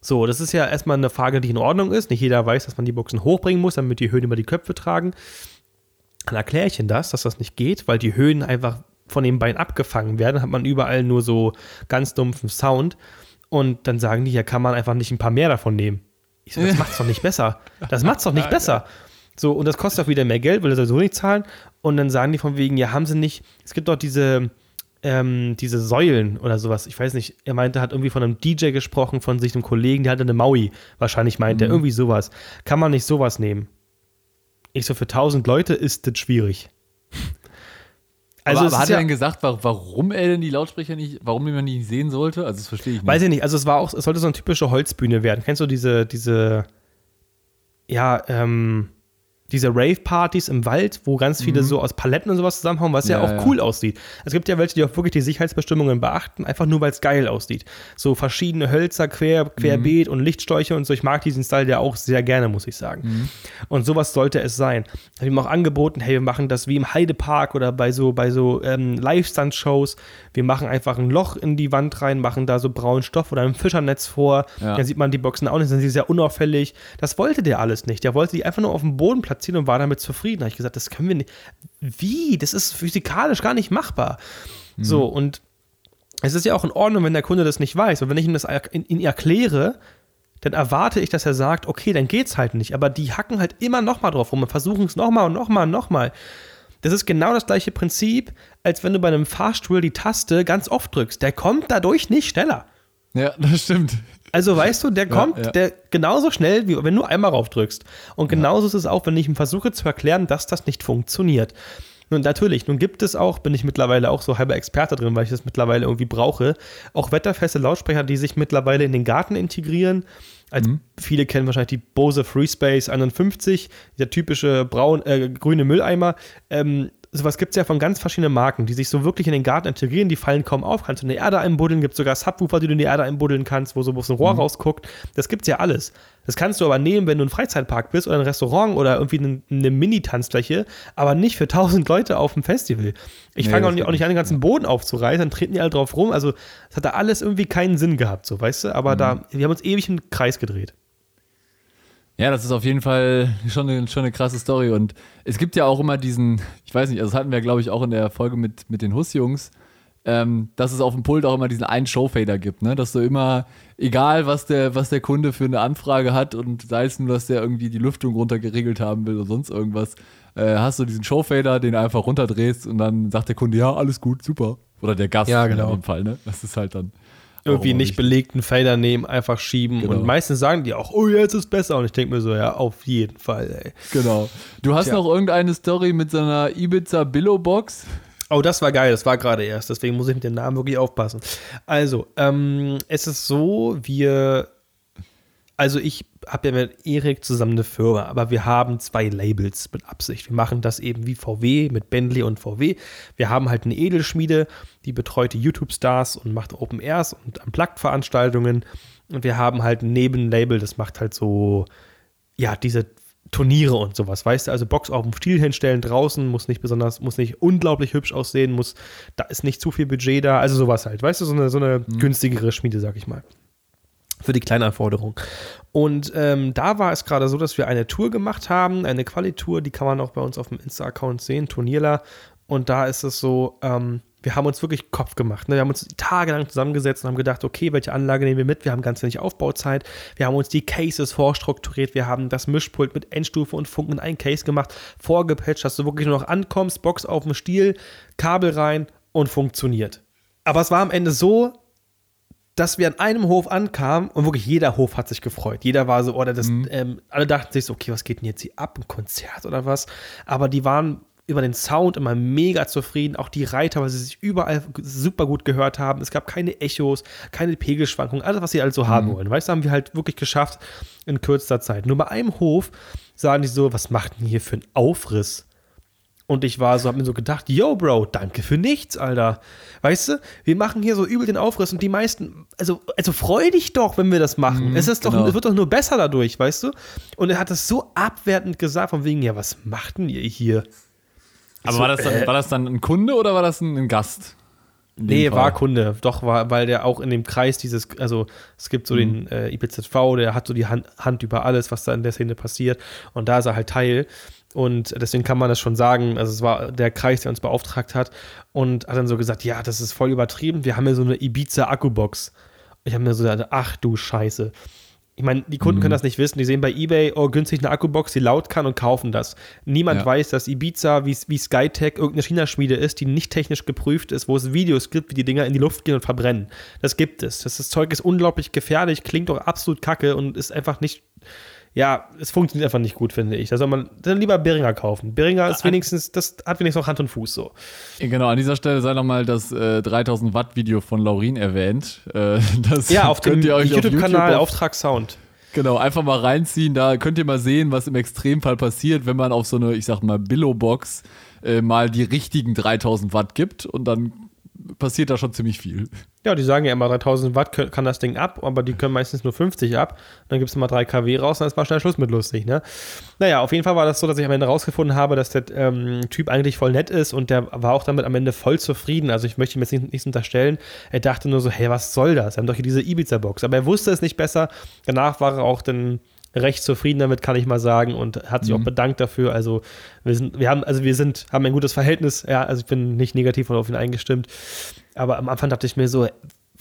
So, das ist ja erstmal eine Frage, die in Ordnung ist. Nicht jeder weiß, dass man die Boxen hochbringen muss, damit die Höhen über die Köpfe tragen. Dann erkläre ich ihnen das, dass das nicht geht, weil die Höhen einfach von den Beinen abgefangen werden. Hat man überall nur so ganz dumpfen Sound. Und dann sagen die, ja, kann man einfach nicht ein paar mehr davon nehmen. Ich so, das macht's doch nicht besser. Das macht's doch nicht besser. So, und das kostet auch wieder mehr Geld, weil sie sowieso nicht zahlen. Und dann sagen die von wegen, ja, haben sie nicht, es gibt doch diese, ähm, diese Säulen oder sowas. Ich weiß nicht, er meinte, hat irgendwie von einem DJ gesprochen, von sich einem Kollegen, der hatte eine Maui, wahrscheinlich meint mhm. er, irgendwie sowas. Kann man nicht sowas nehmen? Ich so, für 1000 Leute ist das schwierig. Also aber, aber hat er ja, denn gesagt, wa- warum er denn die Lautsprecher nicht, warum man die nicht sehen sollte? Also das verstehe ich nicht. weiß ich nicht, also es war auch, es sollte so eine typische Holzbühne werden. Kennst du diese, diese, ja, ähm, diese Rave-Partys im Wald, wo ganz viele so aus Paletten und sowas zusammenhauen, was ja, Mhm. Ja, auch ja. cool aussieht. Es gibt ja welche, die auch wirklich die Sicherheitsbestimmungen beachten, einfach nur, weil es geil aussieht. So verschiedene Hölzer quer, Mhm. querbeet und Lichtschläuche und so. Ich mag diesen Style ja auch sehr gerne, muss ich sagen. Mhm. Und sowas sollte es sein. Wir haben auch angeboten, hey, wir machen das wie im Heidepark oder bei so, bei so ähm, Live-Stunt-Shows. Wir machen einfach ein Loch in die Wand rein, machen da so braunen Stoff oder ein Fischernetz vor. Ja. Dann sieht man die Boxen auch nicht, dann sind sie sehr unauffällig. Das wollte der alles nicht. Der wollte die einfach nur auf dem Boden platzieren und war damit zufrieden. Da habe ich gesagt, das können wir nicht. Wie? Das ist physikalisch gar nicht machbar. So, und es ist ja auch in Ordnung, wenn der Kunde das nicht weiß. Und wenn ich ihm das in, in erkläre, dann erwarte ich, dass er sagt, okay, dann geht's halt nicht. Aber die hacken halt immer nochmal drauf rum und versuchen es nochmal und nochmal und nochmal. Das ist genau das gleiche Prinzip, als wenn du bei einem Fahrstuhl die Taste ganz oft drückst. Der kommt dadurch nicht schneller. Ja, das stimmt. Also weißt du, der kommt ja. Der genauso schnell, wie wenn du einmal rauf drückst. Und genauso ist es auch, wenn ich ihm versuche zu erklären, dass das nicht funktioniert. Nun natürlich, nun gibt es auch, bin ich mittlerweile auch so halber Experte drin, weil ich das mittlerweile irgendwie brauche, auch wetterfeste Lautsprecher, die sich mittlerweile in den Garten integrieren. Als viele kennen wahrscheinlich die Bose FreeSpace 51, der typische braun, äh, grüne Mülleimer. Ähm, sowas gibt es ja von ganz verschiedenen Marken, die sich so wirklich in den Garten integrieren, die fallen kaum auf. Kannst du in die Erde einbuddeln, gibt sogar Subwoofer, die du in die Erde einbuddeln kannst, wo so wo so ein Rohr rausguckt. Das gibt's ja alles. Das kannst du aber nehmen, wenn du ein Freizeitpark bist oder ein Restaurant oder irgendwie eine, eine Mini-Tanzfläche, aber nicht für 1000 Leute auf dem Festival. Ich Nee, fange auch nicht, auch nicht an, den ganzen Boden aufzureißen, dann treten die alle drauf rum. Also, das hat da alles irgendwie keinen Sinn gehabt, so, weißt du? Aber da, wir haben uns ewig im Kreis gedreht. Ja, das ist auf jeden Fall schon eine, schon eine krasse Story. Und es gibt ja auch immer diesen, ich weiß nicht, also das hatten wir, glaube ich, auch in der Folge mit, mit den Huss-Jungs, ähm, dass es auf dem Pult auch immer diesen einen Showfader gibt, ne? Dass du immer, egal was der, was der Kunde für eine Anfrage hat und sei es nur, dass der irgendwie die Lüftung runter geregelt haben will oder sonst irgendwas, äh, hast du diesen Showfader, den du einfach runterdrehst und dann sagt der Kunde, ja, alles gut, super. Oder der Gast Ja, genau. in dem Fall, ne? Das ist halt dann. Irgendwie nicht wichtig. belegten Fader nehmen, einfach schieben. Genau. Und meistens sagen die auch, oh, jetzt ist besser. Und ich denke mir so, ja, auf jeden Fall, ey. Genau. Du hast Tja. noch irgendeine Story mit so einer Ibiza Billo Box? Oh, das war geil, das war gerade erst, deswegen muss ich mit dem Namen wirklich aufpassen. Also, ähm, es ist so, wir, also ich habe ja mit Erik zusammen eine Firma, aber wir haben zwei Labels mit Absicht. Wir machen das eben wie VW mit Bentley und VW. Wir haben halt eine Edelschmiede, die betreut die YouTube-Stars und macht Open Airs und Unplugged-Veranstaltungen. Und wir haben halt ein Nebenlabel, das macht halt so, ja, diese Turniere und sowas, weißt du, also Box auf dem Stiel hinstellen draußen, muss nicht besonders, muss nicht unglaublich hübsch aussehen, muss, da ist nicht zu viel Budget da, also sowas halt, weißt du, so eine, so eine günstigere Schmiede, sag ich mal. Für die kleine Anforderung. Und ähm, da war es gerade so, dass wir eine Tour gemacht haben, eine Quali-Tour, die kann man auch bei uns auf dem Insta-Account sehen, Turnierler. Und da ist es so, ähm, wir haben uns wirklich Kopf gemacht. Ne? Wir haben uns tagelang zusammengesetzt und haben gedacht, okay, welche Anlage nehmen wir mit? Wir haben ganz wenig Aufbauzeit. Wir haben uns die Cases vorstrukturiert. Wir haben das Mischpult mit Endstufe und Funken in ein Case gemacht, vorgepatcht, dass du wirklich nur noch ankommst, Box auf dem Stiel, Kabel rein und funktioniert. Aber es war am Ende so, dass wir an einem Hof ankamen und wirklich jeder Hof hat sich gefreut. Jeder war so, oder das, ähm, alle dachten sich so, okay, was geht denn jetzt hier ab? Ein Konzert oder was? Aber die waren über den Sound immer mega zufrieden. Auch die Reiter, weil sie sich überall super gut gehört haben. Es gab keine Echos, keine Pegelschwankungen, alles, was sie halt so haben wollen. Weißt du, haben wir halt wirklich geschafft in kürzester Zeit. Nur bei einem Hof sahen die so, was macht denn hier für ein Aufriss? Und ich war so, hab mir so gedacht, yo, Bro, danke für nichts, Alter. Weißt du, wir machen hier so übel den Aufriss und die meisten, also, also freu dich doch, wenn wir das machen. es ist doch, genau. es wird doch nur besser dadurch, weißt du? Und er hat das so abwertend gesagt, von wegen, ja, was macht denn ihr hier? Aber so, war, das dann, äh, war das dann ein Kunde oder war das ein, ein Gast? Nee, Fall. war Kunde. Doch, war, weil der auch in dem Kreis dieses, also es gibt so Mhm. den äh, IPZV, der hat so die Hand, Hand über alles, was da in der Szene passiert. Und da ist er halt Teil. Und deswegen kann man das schon sagen. Also es war der Kreis, der uns beauftragt hat. Und hat dann so gesagt, ja, das ist voll übertrieben. Wir haben ja so eine Ibiza-Akkubox. Ich habe mir so gedacht, ach du Scheiße. Ich meine, die Kunden können das nicht wissen. Die sehen bei eBay, oh, günstig eine Akkubox, die laut kann und kaufen das. Niemand Ja. weiß, dass Ibiza wie, wie Skytech irgendeine China-Schmiede ist, die nicht technisch geprüft ist, wo es Videos gibt, wie die Dinger in die Luft gehen und verbrennen. Das gibt es. Das, das Zeug ist unglaublich gefährlich, klingt doch absolut kacke und ist einfach nicht, ja, es funktioniert einfach nicht gut, finde ich. Da soll man dann lieber Beringer kaufen. Beringer ist wenigstens, das hat wenigstens noch Hand und Fuß so. Genau, an dieser Stelle sei nochmal das äh, 3000 Watt Video von Laurin erwähnt. Äh, das ja, auf dem YouTube-Kanal YouTube Auftrag Sound. Genau, einfach mal reinziehen. Da könnt ihr mal sehen, was im Extremfall passiert, wenn man auf so eine, ich sag mal, Billo-Box äh, mal die richtigen 3000 Watt gibt und dann passiert da schon ziemlich viel. Ja, die sagen ja immer 3000 Watt kann das Ding ab, aber die können meistens nur 50 ab. Dann gibt es mal 3 kW raus, dann ist mal schnell Schluss mit lustig, ne? Naja, auf jeden Fall war das so, dass ich am Ende rausgefunden habe, dass der ähm, Typ eigentlich voll nett ist und der war auch damit am Ende voll zufrieden. Also ich möchte ihm jetzt nicht, nichts unterstellen. Er dachte nur so, hey, was soll das? Wir haben doch hier diese Ibiza-Box. Aber er wusste es nicht besser. Danach war er auch dann recht zufrieden damit, kann ich mal sagen, und hat sich mhm. auch bedankt dafür. Also wir sind, wir haben, also wir sind, haben ein gutes Verhältnis, ja, also ich bin nicht negativ auf ihn eingestimmt. Aber am Anfang dachte ich mir so,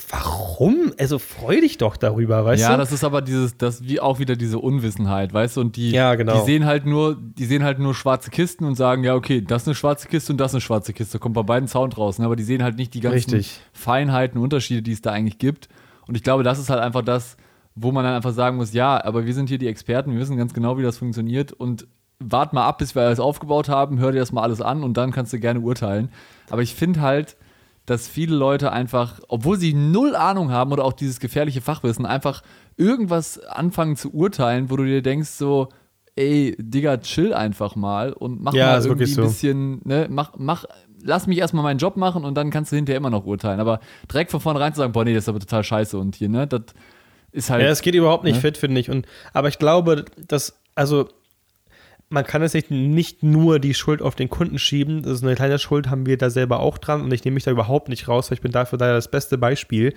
warum? Also freu dich doch darüber, weißt ja, du? Ja, das ist aber dieses, das wie auch wieder diese Unwissenheit, weißt du? Und die, ja, genau. die sehen halt nur, die sehen halt nur schwarze Kisten und sagen, ja, okay, das ist eine schwarze Kiste und das ist eine schwarze Kiste. Kommt bei beiden Sound raus, ne? aber die sehen halt nicht die ganzen Richtig. Feinheiten, Unterschiede, die es da eigentlich gibt. Und ich glaube, das ist halt einfach das, wo man dann einfach sagen muss, ja, aber wir sind hier die Experten, wir wissen ganz genau, wie das funktioniert und wart mal ab, bis wir alles aufgebaut haben, hör dir das mal alles an und dann kannst du gerne urteilen. Aber ich finde halt, dass viele Leute einfach, obwohl sie null Ahnung haben oder auch dieses gefährliche Fachwissen, einfach irgendwas anfangen zu urteilen, wo du dir denkst so, ey, Digga, chill einfach mal und mach ja, mal irgendwie so. ein bisschen, ne, mach, mach, lass mich erstmal meinen Job machen und dann kannst du hinterher immer noch urteilen. Aber direkt von vornherein zu sagen, boah, nee, das ist aber total scheiße und hier, ne, das ist halt. Ja, es geht überhaupt nicht ne? fit, finde ich. Und, aber ich glaube, dass, also, man kann es nicht, nicht nur die Schuld auf den Kunden schieben. Das ist eine kleine Schuld, haben wir da selber auch dran. Und ich nehme mich da überhaupt nicht raus, weil ich bin dafür da das beste Beispiel.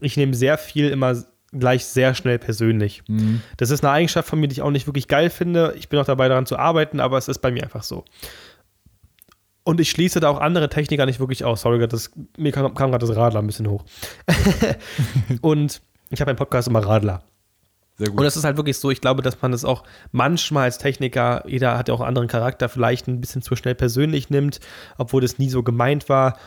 Ich nehme sehr viel immer gleich sehr schnell persönlich. Mhm. Das ist eine Eigenschaft von mir, die ich auch nicht wirklich geil finde. Ich bin auch dabei, daran zu arbeiten, aber es ist bei mir einfach so. Und ich schließe da auch andere Techniker nicht wirklich aus. Sorry, das, mir kam, kam gerade das Radler ein bisschen hoch. und ich habe einen Podcast über Radler. Sehr gut. Und es ist halt wirklich so, ich glaube, dass man das auch manchmal als Techniker, jeder hat ja auch einen anderen Charakter, vielleicht ein bisschen zu schnell persönlich nimmt, obwohl das nie so gemeint war.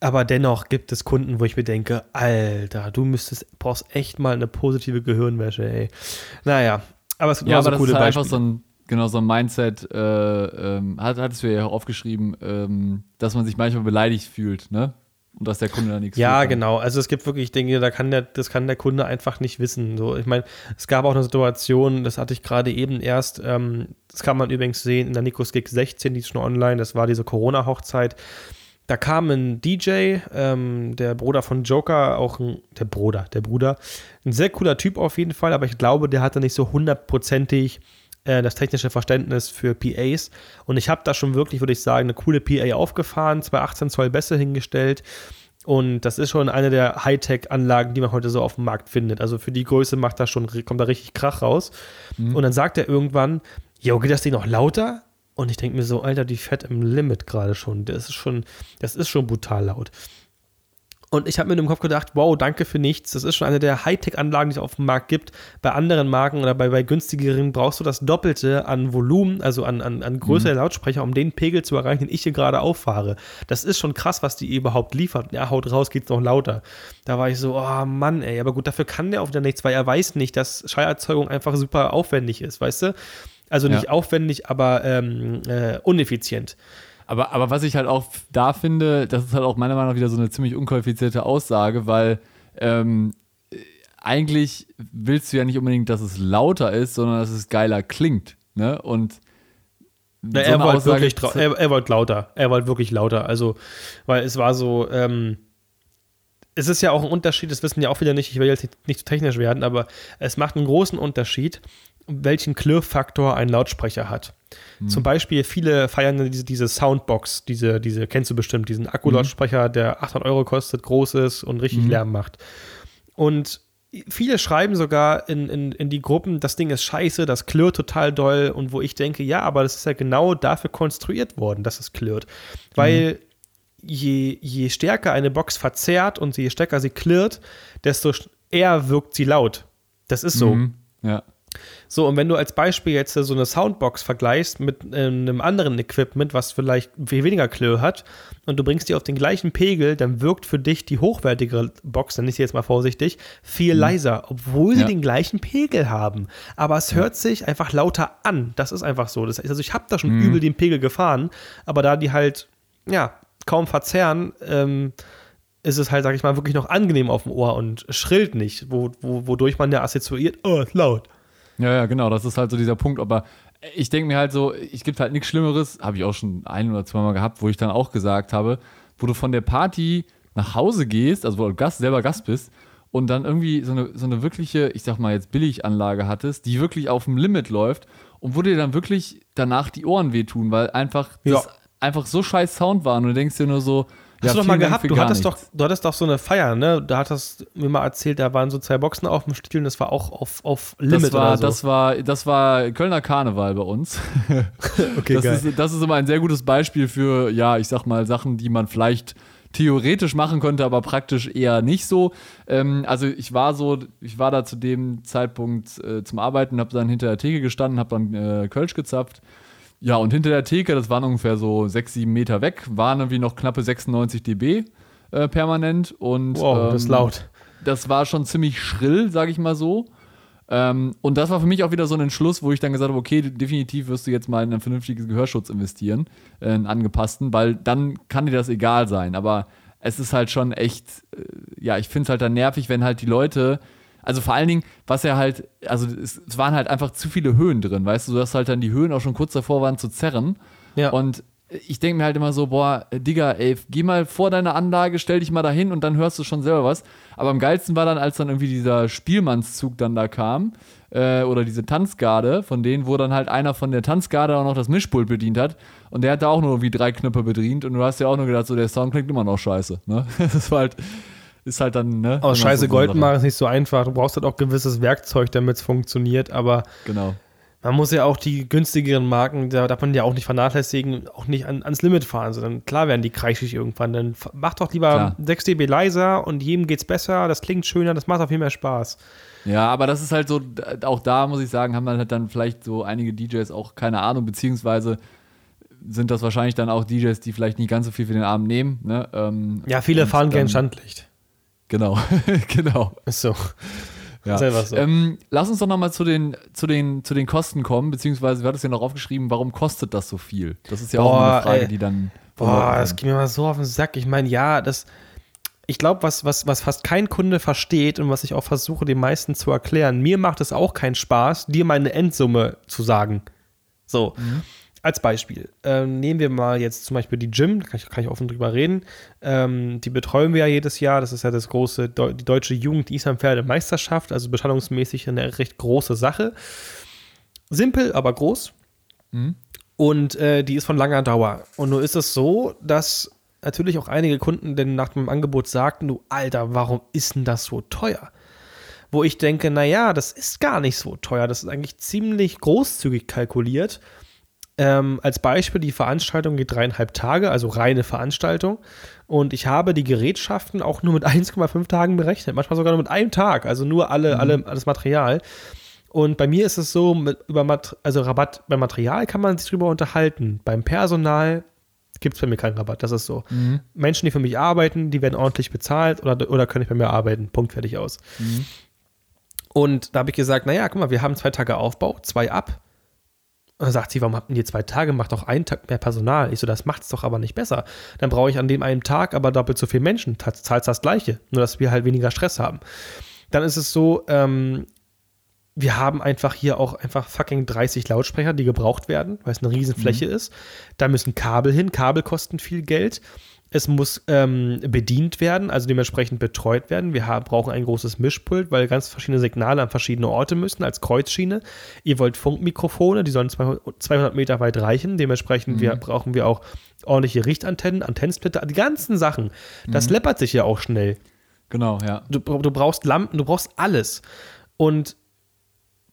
Aber dennoch gibt es Kunden, wo ich mir denke, Alter, du müsstest, brauchst echt mal eine positive Gehirnwäsche, ey. Naja, aber es gibt ja, aber so das coole ist halt einfach so ein, genau, so ein Mindset, äh, ähm, hat, hattest du ja auch aufgeschrieben, ähm, dass man sich manchmal beleidigt fühlt, ne? Und dass der Kunde da nichts Ja, genau. Also es gibt wirklich Dinge, da kann der, das kann der Kunde einfach nicht wissen. So, ich meine, es gab auch eine Situation, das hatte ich gerade eben erst, ähm, das kann man übrigens sehen in der Nikos Gig 16, die ist schon online, das war diese Corona-Hochzeit. Da kam ein DJ, ähm, der Bruder von Joker, auch ein, der Bruder, der Bruder, ein sehr cooler Typ auf jeden Fall, aber ich glaube, der hatte nicht so hundertprozentig äh, das technische Verständnis für PAs. Und ich habe da schon wirklich, würde ich sagen, eine coole PA aufgefahren, zwei 18 Zoll Bässe hingestellt. Und das ist schon eine der Hightech-Anlagen, die man heute so auf dem Markt findet. Also für die Größe macht das schon, kommt da richtig Krach raus. Mhm. Und dann sagt er irgendwann, jo, geht das Ding noch lauter? Und ich denke mir so, Alter, die fährt im Limit gerade schon. Das ist schon, das ist schon brutal laut. Und ich habe mir im Kopf gedacht, wow, danke für nichts. Das ist schon eine der Hightech-Anlagen, die es auf dem Markt gibt. Bei anderen Marken oder bei, bei günstigeren brauchst du das Doppelte an Volumen, also an, an, an Größe mhm. der Lautsprecher, um den Pegel zu erreichen, den ich hier gerade auffahre. Das ist schon krass, was die überhaupt liefert. Ja, haut raus, geht's noch lauter. Da war ich so, oh Mann, ey, aber gut, dafür kann der auch wieder nichts, weil er weiß nicht, dass Schallerzeugung einfach super aufwendig ist, weißt du? Also nicht ja. aufwendig, aber ähm, äh, uneffizient. Aber, aber was ich halt auch da finde, das ist halt auch meiner Meinung nach wieder so eine ziemlich unqualifizierte Aussage, weil ähm, eigentlich willst du ja nicht unbedingt, dass es lauter ist, sondern dass es geiler klingt. Ne? Und ja, er, wollte wirklich, er, er wollte lauter. Er wollte wirklich lauter. Also, weil es war so, ähm, es ist ja auch ein Unterschied, das wissen ja auch wieder nicht, ich will jetzt nicht, nicht zu technisch werden, aber es macht einen großen Unterschied, welchen Klirrfaktor ein Lautsprecher hat. Mhm. Zum Beispiel, viele feiern diese, diese Soundbox, diese, diese, kennst du bestimmt, diesen Akkulautsprecher, mhm. der 800 Euro kostet, groß ist und richtig mhm. Lärm macht. Und viele schreiben sogar in, in, in die Gruppen, das Ding ist scheiße, das klirrt total doll. Und wo ich denke, ja, aber das ist ja genau dafür konstruiert worden, dass es klirrt. Weil mhm. je, je stärker eine Box verzerrt und je stärker sie klirrt, desto eher wirkt sie laut. Das ist so. Mhm. Ja. So, und wenn du als Beispiel jetzt so eine Soundbox vergleichst mit äh, einem anderen Equipment, was vielleicht viel weniger Klirr hat, und du bringst die auf den gleichen Pegel, dann wirkt für dich die hochwertigere Box, dann ist sie jetzt mal vorsichtig, viel mhm. leiser, obwohl sie ja. den gleichen Pegel haben. Aber es hört sich einfach lauter an. Das ist einfach so. Das, also ich habe da schon mhm. übel den Pegel gefahren, aber da die halt, ja, kaum verzerren, ähm, ist es halt, sag ich mal, wirklich noch angenehm auf dem Ohr und schrillt nicht, wo, wo, wodurch man ja assoziiert, oh, ist laut. Ja, ja, genau, das ist halt so dieser Punkt. Aber ich denke mir halt so, es gibt halt nichts Schlimmeres, habe ich auch schon ein oder zweimal gehabt, wo ich dann auch gesagt habe, wo du von der Party nach Hause gehst, also wo du Gast, selber Gast bist und dann irgendwie so eine, so eine wirkliche, ich sag mal jetzt Billiganlage hattest, die wirklich auf dem Limit läuft und wo dir dann wirklich danach die Ohren wehtun, weil einfach ja. das einfach so scheiß Sound war und du denkst dir nur so, Hast ja, du doch mal gehabt, du hattest doch, du hattest doch so eine Feier, ne? Da hattest du mir mal erzählt, da waren so zwei Boxen auf dem Stiel und das war auch auf, auf Limit das war, oder so. Das war, das war Kölner Karneval bei uns. okay, das geil. Ist, das ist immer ein sehr gutes Beispiel für, ja, ich sag mal, Sachen, die man vielleicht theoretisch machen könnte, aber praktisch eher nicht so. Ähm, also ich war so, ich war da zu dem Zeitpunkt äh, zum Arbeiten, habe dann hinter der Theke gestanden, habe dann äh, Kölsch gezapft ja, und hinter der Theke, das waren ungefähr so 6, 7 Meter weg, waren irgendwie noch knappe 96 dB äh, permanent. Und, wow, ähm, das ist laut. Das war schon ziemlich schrill, sag ich mal so. Ähm, und das war für mich auch wieder so ein Entschluss, wo ich dann gesagt habe, okay, definitiv wirst du jetzt mal in einen vernünftigen Gehörschutz investieren, äh, einen angepassten, weil dann kann dir das egal sein. Aber es ist halt schon echt, äh, ja, ich finde es halt dann nervig, wenn halt die Leute also vor allen Dingen, was er halt, also es, es, waren halt einfach zu viele Höhen drin, weißt du, dass halt dann die Höhen auch schon kurz davor waren zu zerren. Ja. Und ich denke mir halt immer so, boah, Digga, ey, geh mal vor deine Anlage, stell dich mal dahin und dann hörst du schon selber was. Aber am geilsten war dann, als dann irgendwie dieser Spielmannszug dann da kam, äh, oder diese Tanzgarde von denen, wo dann halt einer von der Tanzgarde auch noch das Mischpult bedient hat. Und der hat da auch nur irgendwie drei Knöpfe bedient und du hast ja auch nur gedacht, so der Sound klingt immer noch scheiße. Ne? Das war halt ist halt dann, ne? Aus Scheiße so Gold machen ist nicht so einfach. Du brauchst halt auch gewisses Werkzeug, damit es funktioniert, aber. Genau. Man muss ja auch die günstigeren Marken, da darf man ja auch nicht vernachlässigen, auch nicht an, ans Limit fahren, sondern klar werden die kreischig irgendwann. Dann mach doch lieber klar. 6 dB leiser und jedem geht's besser, das klingt schöner, das macht auch viel mehr Spaß. Ja, aber das ist halt so, auch da muss ich sagen, haben dann halt dann vielleicht so einige DJs auch keine Ahnung, beziehungsweise sind das wahrscheinlich dann auch DJs, die vielleicht nicht ganz so viel für den Abend nehmen. Ne? Ähm, ja, viele fahren gern Standlicht. Genau, genau. Ist so. Ja. So. Ähm, lass uns doch nochmal zu den, zu, den, zu den Kosten kommen, beziehungsweise du hattest ja noch aufgeschrieben, warum kostet das so viel? Das ist ja boah, auch eine Frage, ey. die dann. Boah, das geht mir mal so auf den Sack. Ich meine, ja, das. Ich glaube, was, was, was fast kein Kunde versteht und was ich auch versuche, den meisten zu erklären, mir macht es auch keinen Spaß, dir meine Endsumme zu sagen. So. Mhm als Beispiel, ähm, nehmen wir mal jetzt zum Beispiel die Gym, kann ich, kann ich offen drüber reden. Ähm, die betreuen wir ja jedes Jahr. Das ist ja das große, die deutsche Jugend Isam-Pferde Meisterschaft, also beschallungsmäßig eine recht große Sache. Simpel, aber groß. Mhm. Und äh, die ist von langer Dauer. Und nur ist es so, dass natürlich auch einige Kunden denn nach dem Angebot sagten: Du Alter, warum ist denn das so teuer? Wo ich denke, naja, das ist gar nicht so teuer. Das ist eigentlich ziemlich großzügig kalkuliert. Ähm, als Beispiel, die Veranstaltung geht dreieinhalb Tage, also reine Veranstaltung. Und ich habe die Gerätschaften auch nur mit 1,5 Tagen berechnet, manchmal sogar nur mit einem Tag, also nur alle, mhm. alle, alles Material. Und bei mir ist es so, mit, über Mat also Rabatt beim Material kann man sich drüber unterhalten. Beim Personal gibt es bei mir keinen Rabatt. Das ist so. Mhm. Menschen, die für mich arbeiten, die werden ordentlich bezahlt oder, oder können nicht bei mir arbeiten. Punkt, fertig aus. Mhm. Und da habe ich gesagt, naja, guck mal, wir haben zwei Tage Aufbau, zwei ab. Und dann sagt sie, warum habt ihr zwei Tage? Macht doch einen Tag mehr Personal. Ich so, das macht es doch aber nicht besser. Dann brauche ich an dem einen Tag aber doppelt so viele Menschen. Zahlst das Gleiche. Nur, dass wir halt weniger Stress haben. Dann ist es so, ähm, wir haben einfach hier auch einfach fucking 30 Lautsprecher, die gebraucht werden, weil es eine Riesenfläche mhm. ist. Da müssen Kabel hin. Kabel kosten viel Geld. Es muss ähm, bedient werden, also dementsprechend betreut werden. Wir haben, brauchen ein großes Mischpult, weil ganz verschiedene Signale an verschiedene Orte müssen, als Kreuzschiene. Ihr wollt Funkmikrofone, die sollen 200 Meter weit reichen. Dementsprechend mhm. wir, brauchen wir auch ordentliche Richtantennen, Antennensplitter, die ganzen Sachen. Das mhm. läppert sich ja auch schnell. Genau, ja. Du, du brauchst Lampen, du brauchst alles. Und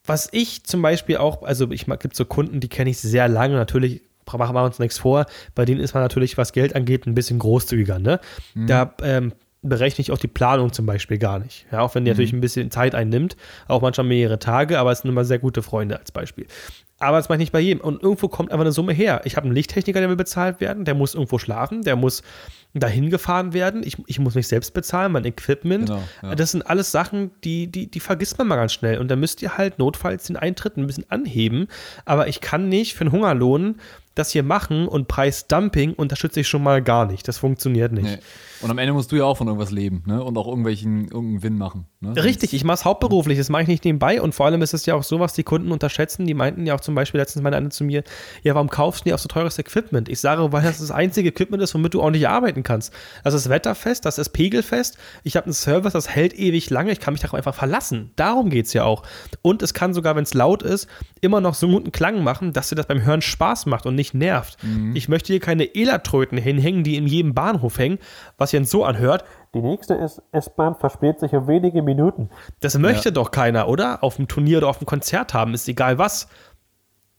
was ich zum Beispiel auch, also ich gibt so Kunden, die kenne ich sehr lange, natürlich machen wir uns nichts vor. Bei denen ist man natürlich, was Geld angeht, ein bisschen großzügiger. Ne? Mhm. Da ähm, berechne ich auch die Planung zum Beispiel gar nicht. Ja, auch wenn die natürlich ein bisschen Zeit einnimmt, auch manchmal mehrere Tage, aber es sind immer sehr gute Freunde als Beispiel. Aber das mache ich nicht bei jedem. Und irgendwo kommt einfach eine Summe her. Ich habe einen Lichttechniker, der will bezahlt werden, der muss irgendwo schlafen, der muss dahin gefahren werden. Ich, ich muss mich selbst bezahlen, mein Equipment. Genau, ja. Das sind alles Sachen, die, die, die vergisst man mal ganz schnell. Und da müsst ihr halt notfalls den Eintritt ein bisschen anheben. Aber ich kann nicht für einen Hungerlohn das hier machen und Preisdumping unterstütze ich schon mal gar nicht. Das funktioniert nicht. Nee. Und am Ende musst du ja auch von irgendwas leben, ne? Und auch irgendwelchen irgendeinen Gewinn machen. Ne? Richtig, ich mache es hauptberuflich, das mache ich nicht nebenbei und vor allem ist es ja auch so, was die Kunden unterschätzen. Die meinten ja auch zum Beispiel letztens meine eine zu mir, ja, warum kaufst du dir auch so teures Equipment? Ich sage, weil das das einzige Equipment ist, womit du auch nicht arbeiten kannst. Das ist wetterfest, das ist pegelfest, ich habe einen Service, das hält ewig lange, ich kann mich darauf einfach verlassen. Darum geht es ja auch. Und es kann sogar, wenn es laut ist, immer noch so einen guten Klang machen, dass dir das beim Hören Spaß macht und nicht nervt. Ich möchte hier keine Elatröten hinhängen, die in jedem Bahnhof hängen, was sich so anhört. Die nächste S-Bahn verspätet sich um wenige Minuten. Das möchte doch keiner, oder? Auf dem Turnier oder auf dem Konzert haben, ist egal was.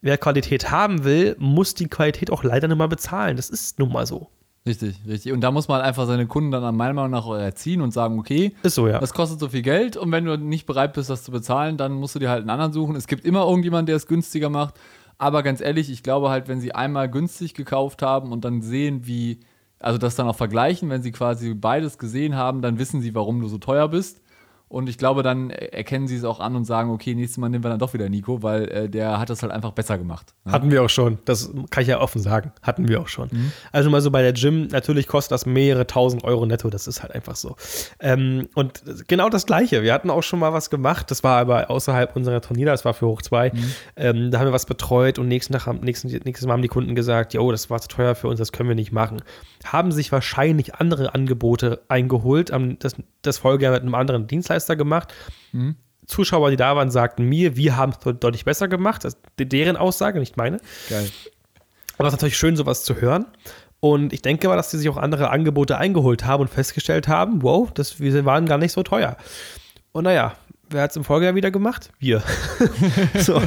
Wer Qualität haben will, muss die Qualität auch leider nur mal bezahlen. Das ist nun mal so. Richtig, richtig. Und da muss man halt einfach seine Kunden dann meiner Meinung nach auch erziehen und sagen, okay, Ist so, ja. das kostet so viel Geld und wenn du nicht bereit bist, das zu bezahlen, dann musst du dir halt einen anderen suchen. Es gibt immer irgendjemanden, der es günstiger macht. Aber ganz ehrlich, ich glaube halt, wenn sie einmal günstig gekauft haben und dann sehen, wie, also das dann auch vergleichen, wenn sie quasi beides gesehen haben, dann wissen sie, warum du so teuer bist. Und ich glaube, dann erkennen sie es auch an und sagen, okay, nächstes Mal nehmen wir dann doch wieder Nico, weil äh, der hat das halt einfach besser gemacht. ne? Hatten wir auch schon. Das kann ich ja offen sagen. Hatten wir auch schon. Also mal so bei der Gym, natürlich kostet das mehrere tausend Euro netto. Das ist halt einfach so. Ähm, und genau das Gleiche. Wir hatten auch schon mal was gemacht. Das war aber außerhalb unserer Turniere. Das war für Hoch 2. Ähm, da haben wir was betreut und nächsten Tag haben, nächsten, nächstes Mal haben die Kunden gesagt, jo, das war zu teuer für uns, das können wir nicht machen. Haben sich wahrscheinlich andere Angebote eingeholt, das, das Folgejahr mit einem anderen Dienstleister gemacht. Zuschauer, die da waren, sagten mir, wir haben es deutlich besser gemacht. Das ist deren Aussage, nicht meine. Geil. Aber es ist natürlich schön, sowas zu hören. Und ich denke mal, dass die sich auch andere Angebote eingeholt haben und festgestellt haben, wow, das, wir waren gar nicht so teuer. Und naja, wer hat es im Folgejahr wieder gemacht? Wir. so.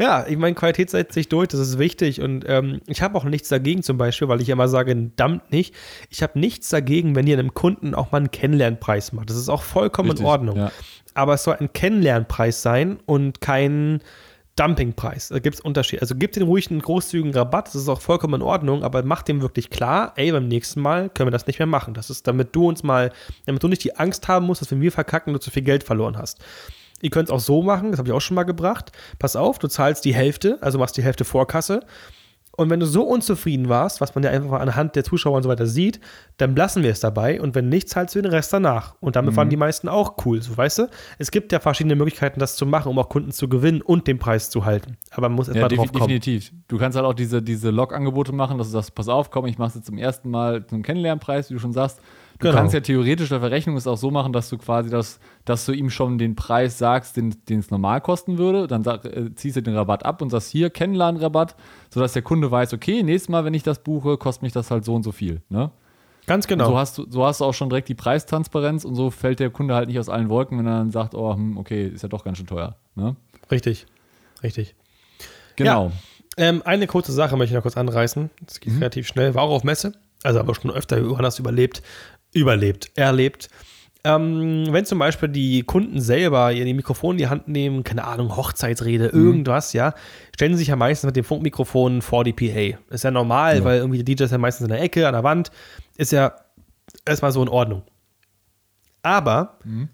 Ja, ich meine, Qualität setzt sich durch, das ist wichtig. Und ähm, ich habe auch nichts dagegen zum Beispiel, weil ich immer sage, verdammt nicht. Ich habe nichts dagegen, wenn ihr einem Kunden auch mal einen Kennenlernpreis macht. Das ist auch vollkommen Richtig, in Ordnung. ja. Aber es soll ein Kennenlernpreis sein und kein Dumpingpreis. Da gibt es Unterschiede. Also gebt den ruhig einen großzügigen Rabatt, das ist auch vollkommen in Ordnung, aber macht dem wirklich klar, ey, beim nächsten Mal können wir das nicht mehr machen. Das ist, damit du uns mal, damit du nicht die Angst haben musst, dass wenn wir verkacken, du zu viel Geld verloren hast. Ihr könnt es auch so machen, das habe ich auch schon mal gebracht. Pass auf, du zahlst die Hälfte, also machst die Hälfte Vorkasse. Und wenn du so unzufrieden warst, was man ja einfach anhand der Zuschauer und so weiter sieht, dann lassen wir es dabei und wenn nicht, zahlst du den Rest danach. Und damit waren die meisten auch cool, so weißt du? Es gibt ja verschiedene Möglichkeiten, das zu machen, um auch Kunden zu gewinnen und den Preis zu halten. Aber man muss Ja, erstmal defi- drauf kommen. definitiv. Du kannst halt auch diese, diese Log-Angebote machen, dass du sagst, pass auf, komm, ich mache jetzt zum ersten Mal zum Kennenlernpreis, wie du schon sagst. Du Genau. kannst ja theoretisch der Verrechnung es auch so machen, dass du quasi das, dass du ihm schon den Preis sagst, den es normal kosten würde. Dann sag, äh, ziehst du den Rabatt ab und sagst hier Kennenlernrabatt, sodass der Kunde weiß, okay, nächstes Mal, wenn ich das buche, kostet mich das halt so und so viel. Ne? Ganz genau. So, hast du, so hast du auch schon direkt die Preistransparenz und so fällt der Kunde halt nicht aus allen Wolken, wenn er dann sagt, oh, hm, okay, ist ja doch ganz schön teuer. Ne? Richtig. Richtig. Genau. Ähm, eine kurze Sache möchte ich noch kurz anreißen. Das Mhm. geht relativ schnell. War auch auf Messe. Also aber schon öfter Johannes überlebt. Überlebt. Erlebt. Ähm, wenn zum Beispiel die Kunden selber ihr die Mikrofon in die Hand nehmen, keine Ahnung, Hochzeitsrede, Mhm. irgendwas, ja, stellen sie sich ja meistens mit dem Funkmikrofon vor die PA. Ist ja normal, Ja. weil irgendwie die DJs ja meistens in der Ecke, an der Wand. Ist ja erstmal so in Ordnung. Aber Mhm.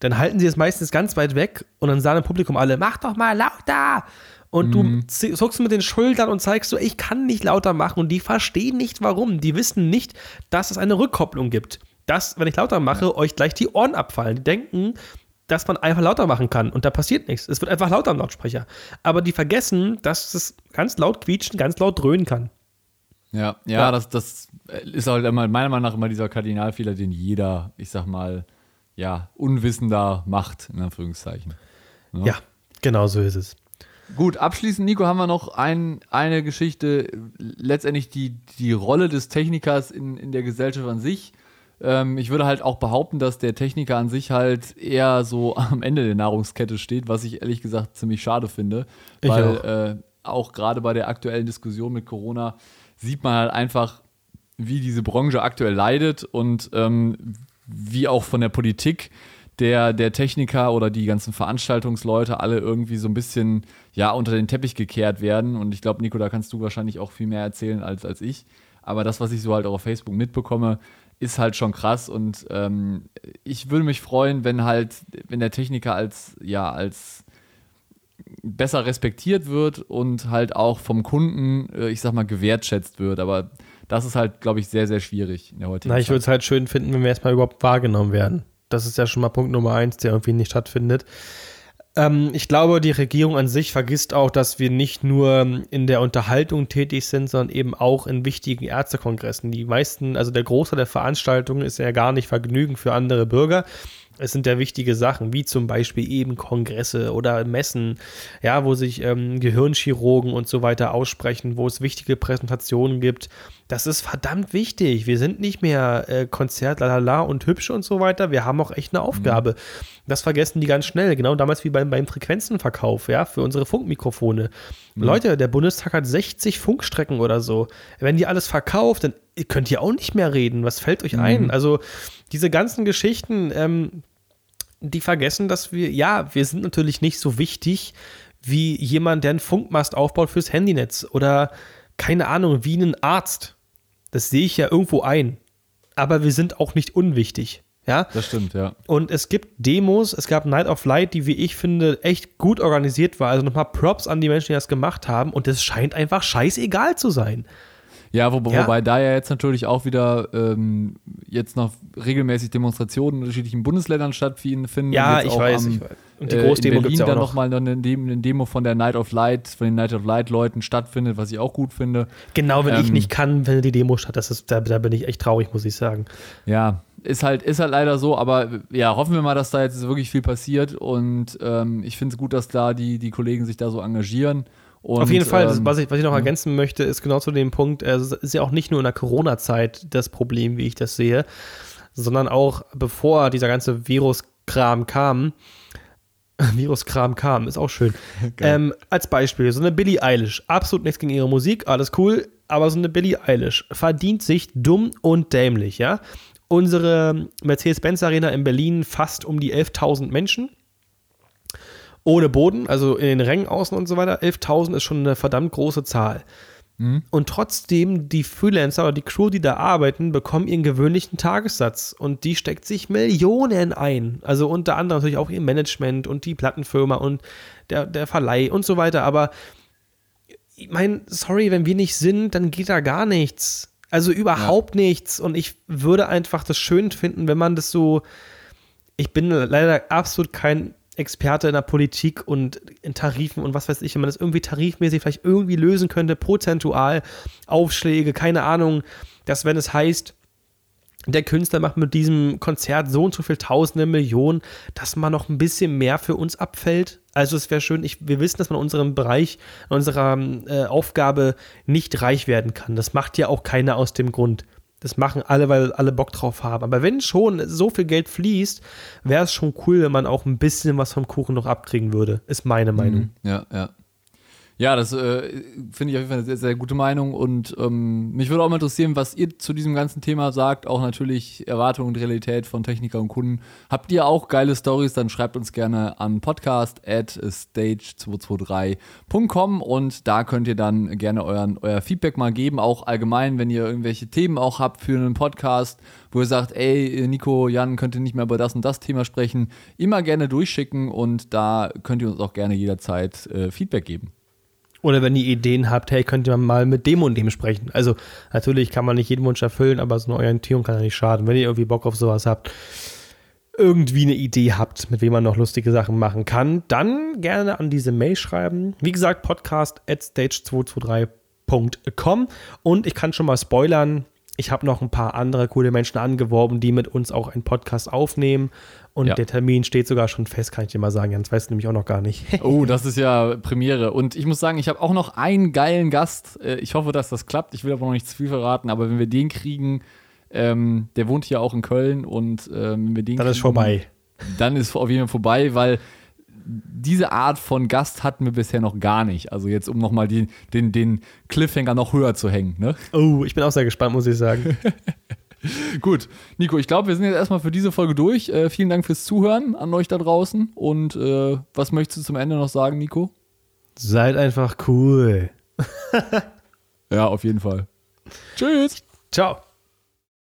dann halten sie es meistens ganz weit weg und dann sagen im Publikum alle, mach doch mal lauter. Und du Mhm. zi- zuckst mit den Schultern und zeigst so, ich kann nicht lauter machen. Und die verstehen nicht, warum. Die wissen nicht, dass es eine Rückkopplung gibt. Dass, wenn ich lauter mache, euch gleich die Ohren abfallen. Die denken, dass man einfach lauter machen kann. Und da passiert nichts. Es wird einfach lauter im Lautsprecher. Aber die vergessen, dass es ganz laut quietschen, ganz laut dröhnen kann. Ja, ja, Ja. Das, das ist halt immer, meiner Meinung nach immer dieser Kardinalfehler, den jeder, ich sag mal, ja, Unwissender macht, in Anführungszeichen. Ja. Ja, genau so ist es. Gut, abschließend, Nico, haben wir noch ein, eine Geschichte, letztendlich die, die Rolle des Technikers in, in der Gesellschaft an sich. Ähm, ich würde halt auch behaupten, dass der Techniker an sich halt eher so am Ende der Nahrungskette steht, was ich ehrlich gesagt ziemlich schade finde. Ich weil auch. Äh, auch gerade bei der aktuellen Diskussion mit Corona sieht man halt einfach, wie diese Branche aktuell leidet und ähm, wie auch von der Politik der, der Techniker oder die ganzen Veranstaltungsleute alle irgendwie so ein bisschen ja unter den Teppich gekehrt werden. Und ich glaube, Nico, da kannst du wahrscheinlich auch viel mehr erzählen als, als ich. Aber das, was ich so halt auch auf Facebook mitbekomme, ist halt schon krass. Und ähm, ich würde mich freuen, wenn halt, wenn der Techniker als, ja, als besser respektiert wird und halt auch vom Kunden, äh, ich sag mal, gewertschätzt wird. Aber das ist halt, glaube ich, sehr, sehr schwierig in der heutigen Na, ich würde es halt schön finden, wenn wir erstmal überhaupt wahrgenommen werden. Das ist ja schon mal Punkt Nummer eins, der irgendwie nicht stattfindet. Ähm, ich glaube, die Regierung an sich vergisst auch, dass wir nicht nur in der Unterhaltung tätig sind, sondern eben auch in wichtigen Ärztekongressen. Die meisten, also der Großteil der Veranstaltungen ist ja gar nicht Vergnügen für andere Bürger, es sind ja wichtige Sachen, wie zum Beispiel eben Kongresse oder Messen, ja, wo sich ähm, Gehirnchirurgen und so weiter aussprechen, wo es wichtige Präsentationen gibt. Das ist verdammt wichtig. Wir sind nicht mehr äh, Konzert, lalala und hübsch und so weiter. Wir haben auch echt eine Aufgabe. Mhm. Das vergessen die ganz schnell. Genau damals wie beim, beim Frequenzenverkauf, ja, für unsere Funkmikrofone. Mhm. Leute, der Bundestag hat 60 Funkstrecken oder so. Wenn die alles verkauft, dann könnt ihr auch nicht mehr reden. Was fällt euch mhm. ein? Also, diese ganzen Geschichten, ähm, die vergessen, dass wir, ja, wir sind natürlich nicht so wichtig wie jemand, der einen Funkmast aufbaut fürs Handynetz oder keine Ahnung, wie ein Arzt. Das sehe ich ja irgendwo ein. Aber wir sind auch nicht unwichtig. Ja, das stimmt, ja. Und es gibt Demos, es gab Night of Light, die, wie ich finde, echt gut organisiert war. Also nochmal Props an die Menschen, die das gemacht haben. Und es scheint einfach scheißegal zu sein. Ja, wo, ja, wobei da ja jetzt natürlich auch wieder ähm, jetzt noch regelmäßig Demonstrationen in unterschiedlichen Bundesländern stattfinden. Ja, ich weiß, am, ich weiß. Und die Großdemo äh, in Berlin ja dann nochmal noch eine, eine Demo von der Night of Light, von den Night of Light Leuten stattfindet, was ich auch gut finde. Genau, wenn ähm, ich nicht kann, wenn die Demo statt, das ist, da, da bin ich echt traurig, muss ich sagen. Ja, ist halt, ist halt leider so, aber ja, hoffen wir mal, dass da jetzt wirklich viel passiert und ähm, ich finde es gut, dass da die, die Kollegen sich da so engagieren. Und, Auf jeden Fall, ähm, was, ich, was ich noch ja. ergänzen möchte, ist genau zu dem Punkt, es ist ja auch nicht nur in der Corona-Zeit das Problem, wie ich das sehe, sondern auch bevor dieser ganze Viruskram kam, Viruskram kam, ist auch schön. ähm, als Beispiel, so eine Billie Eilish, absolut nichts gegen ihre Musik, alles cool, aber so eine Billie Eilish verdient sich dumm und dämlich, ja. Unsere Mercedes-Benz Arena in Berlin fast um die 11.000 Menschen ohne Boden, also in den Rängen außen und so weiter. 11.000 ist schon eine verdammt große Zahl. Mhm. Und trotzdem, die Freelancer oder die Crew, die da arbeiten, bekommen ihren gewöhnlichen Tagessatz. Und die steckt sich Millionen ein. Also unter anderem natürlich auch ihr Management und die Plattenfirma und der, der Verleih und so weiter. Aber ich meine, sorry, wenn wir nicht sind, dann geht da gar nichts. Also überhaupt ja. nichts. Und ich würde einfach das schön finden, wenn man das so. Ich bin leider absolut kein Experte in der Politik und in Tarifen und was weiß ich, wenn man das irgendwie tarifmäßig vielleicht irgendwie lösen könnte, prozentual, Aufschläge, keine Ahnung, dass wenn es heißt, der Künstler macht mit diesem Konzert so und so viel Tausende, Millionen, dass man noch ein bisschen mehr für uns abfällt. Also es wäre schön, ich, wir wissen, dass man in unserem Bereich, in unserer äh, Aufgabe nicht reich werden kann. Das macht ja auch keiner aus dem Grund. Das machen alle, weil alle Bock drauf haben. Aber wenn schon so viel Geld fließt, wäre es schon cool, wenn man auch ein bisschen was vom Kuchen noch abkriegen würde. Ist meine mhm. Meinung. Ja, ja. Ja, das äh, finde ich auf jeden Fall eine sehr, sehr gute Meinung und ähm, mich würde auch mal interessieren, was ihr zu diesem ganzen Thema sagt. Auch natürlich Erwartung und Realität von Techniker und Kunden. Habt ihr auch geile Stories? Dann schreibt uns gerne an podcast at stage223.com und da könnt ihr dann gerne euren, euer Feedback mal geben. Auch allgemein, wenn ihr irgendwelche Themen auch habt für einen Podcast, wo ihr sagt, ey, Nico, Jan, könnt ihr nicht mehr über das und das Thema sprechen, immer gerne durchschicken und da könnt ihr uns auch gerne jederzeit äh, Feedback geben. Oder wenn ihr Ideen habt, hey, könnt ihr mal mit dem und dem sprechen. Also natürlich kann man nicht jeden Wunsch erfüllen, aber so eine Orientierung kann ja nicht schaden. Wenn ihr irgendwie Bock auf sowas habt, irgendwie eine Idee habt, mit wem man noch lustige Sachen machen kann, dann gerne an diese Mail schreiben. Wie gesagt, podcast at stage223.com und ich kann schon mal spoilern, ich habe noch ein paar andere coole Menschen angeworben, die mit uns auch einen Podcast aufnehmen. Und ja. der Termin steht sogar schon fest, kann ich dir mal sagen. Jans weißt du nämlich auch noch gar nicht. oh, das ist ja Premiere. Und ich muss sagen, ich habe auch noch einen geilen Gast. Äh, ich hoffe, dass das klappt. Ich will aber noch nicht zu viel verraten. Aber wenn wir den kriegen, ähm, der wohnt hier auch in Köln. Und ähm, wenn wir den Dann kriegen, ist vorbei. Dann ist auf jeden Fall vorbei, weil diese Art von Gast hatten wir bisher noch gar nicht. Also jetzt, um nochmal den, den Cliffhanger noch höher zu hängen. Ne? Oh, ich bin auch sehr gespannt, muss ich sagen. Gut, Nico, ich glaube, wir sind jetzt erstmal für diese Folge durch. Äh, vielen Dank fürs Zuhören an euch da draußen. Und äh, was möchtest du zum Ende noch sagen, Nico? Seid einfach cool. ja, auf jeden Fall. Tschüss. Ciao.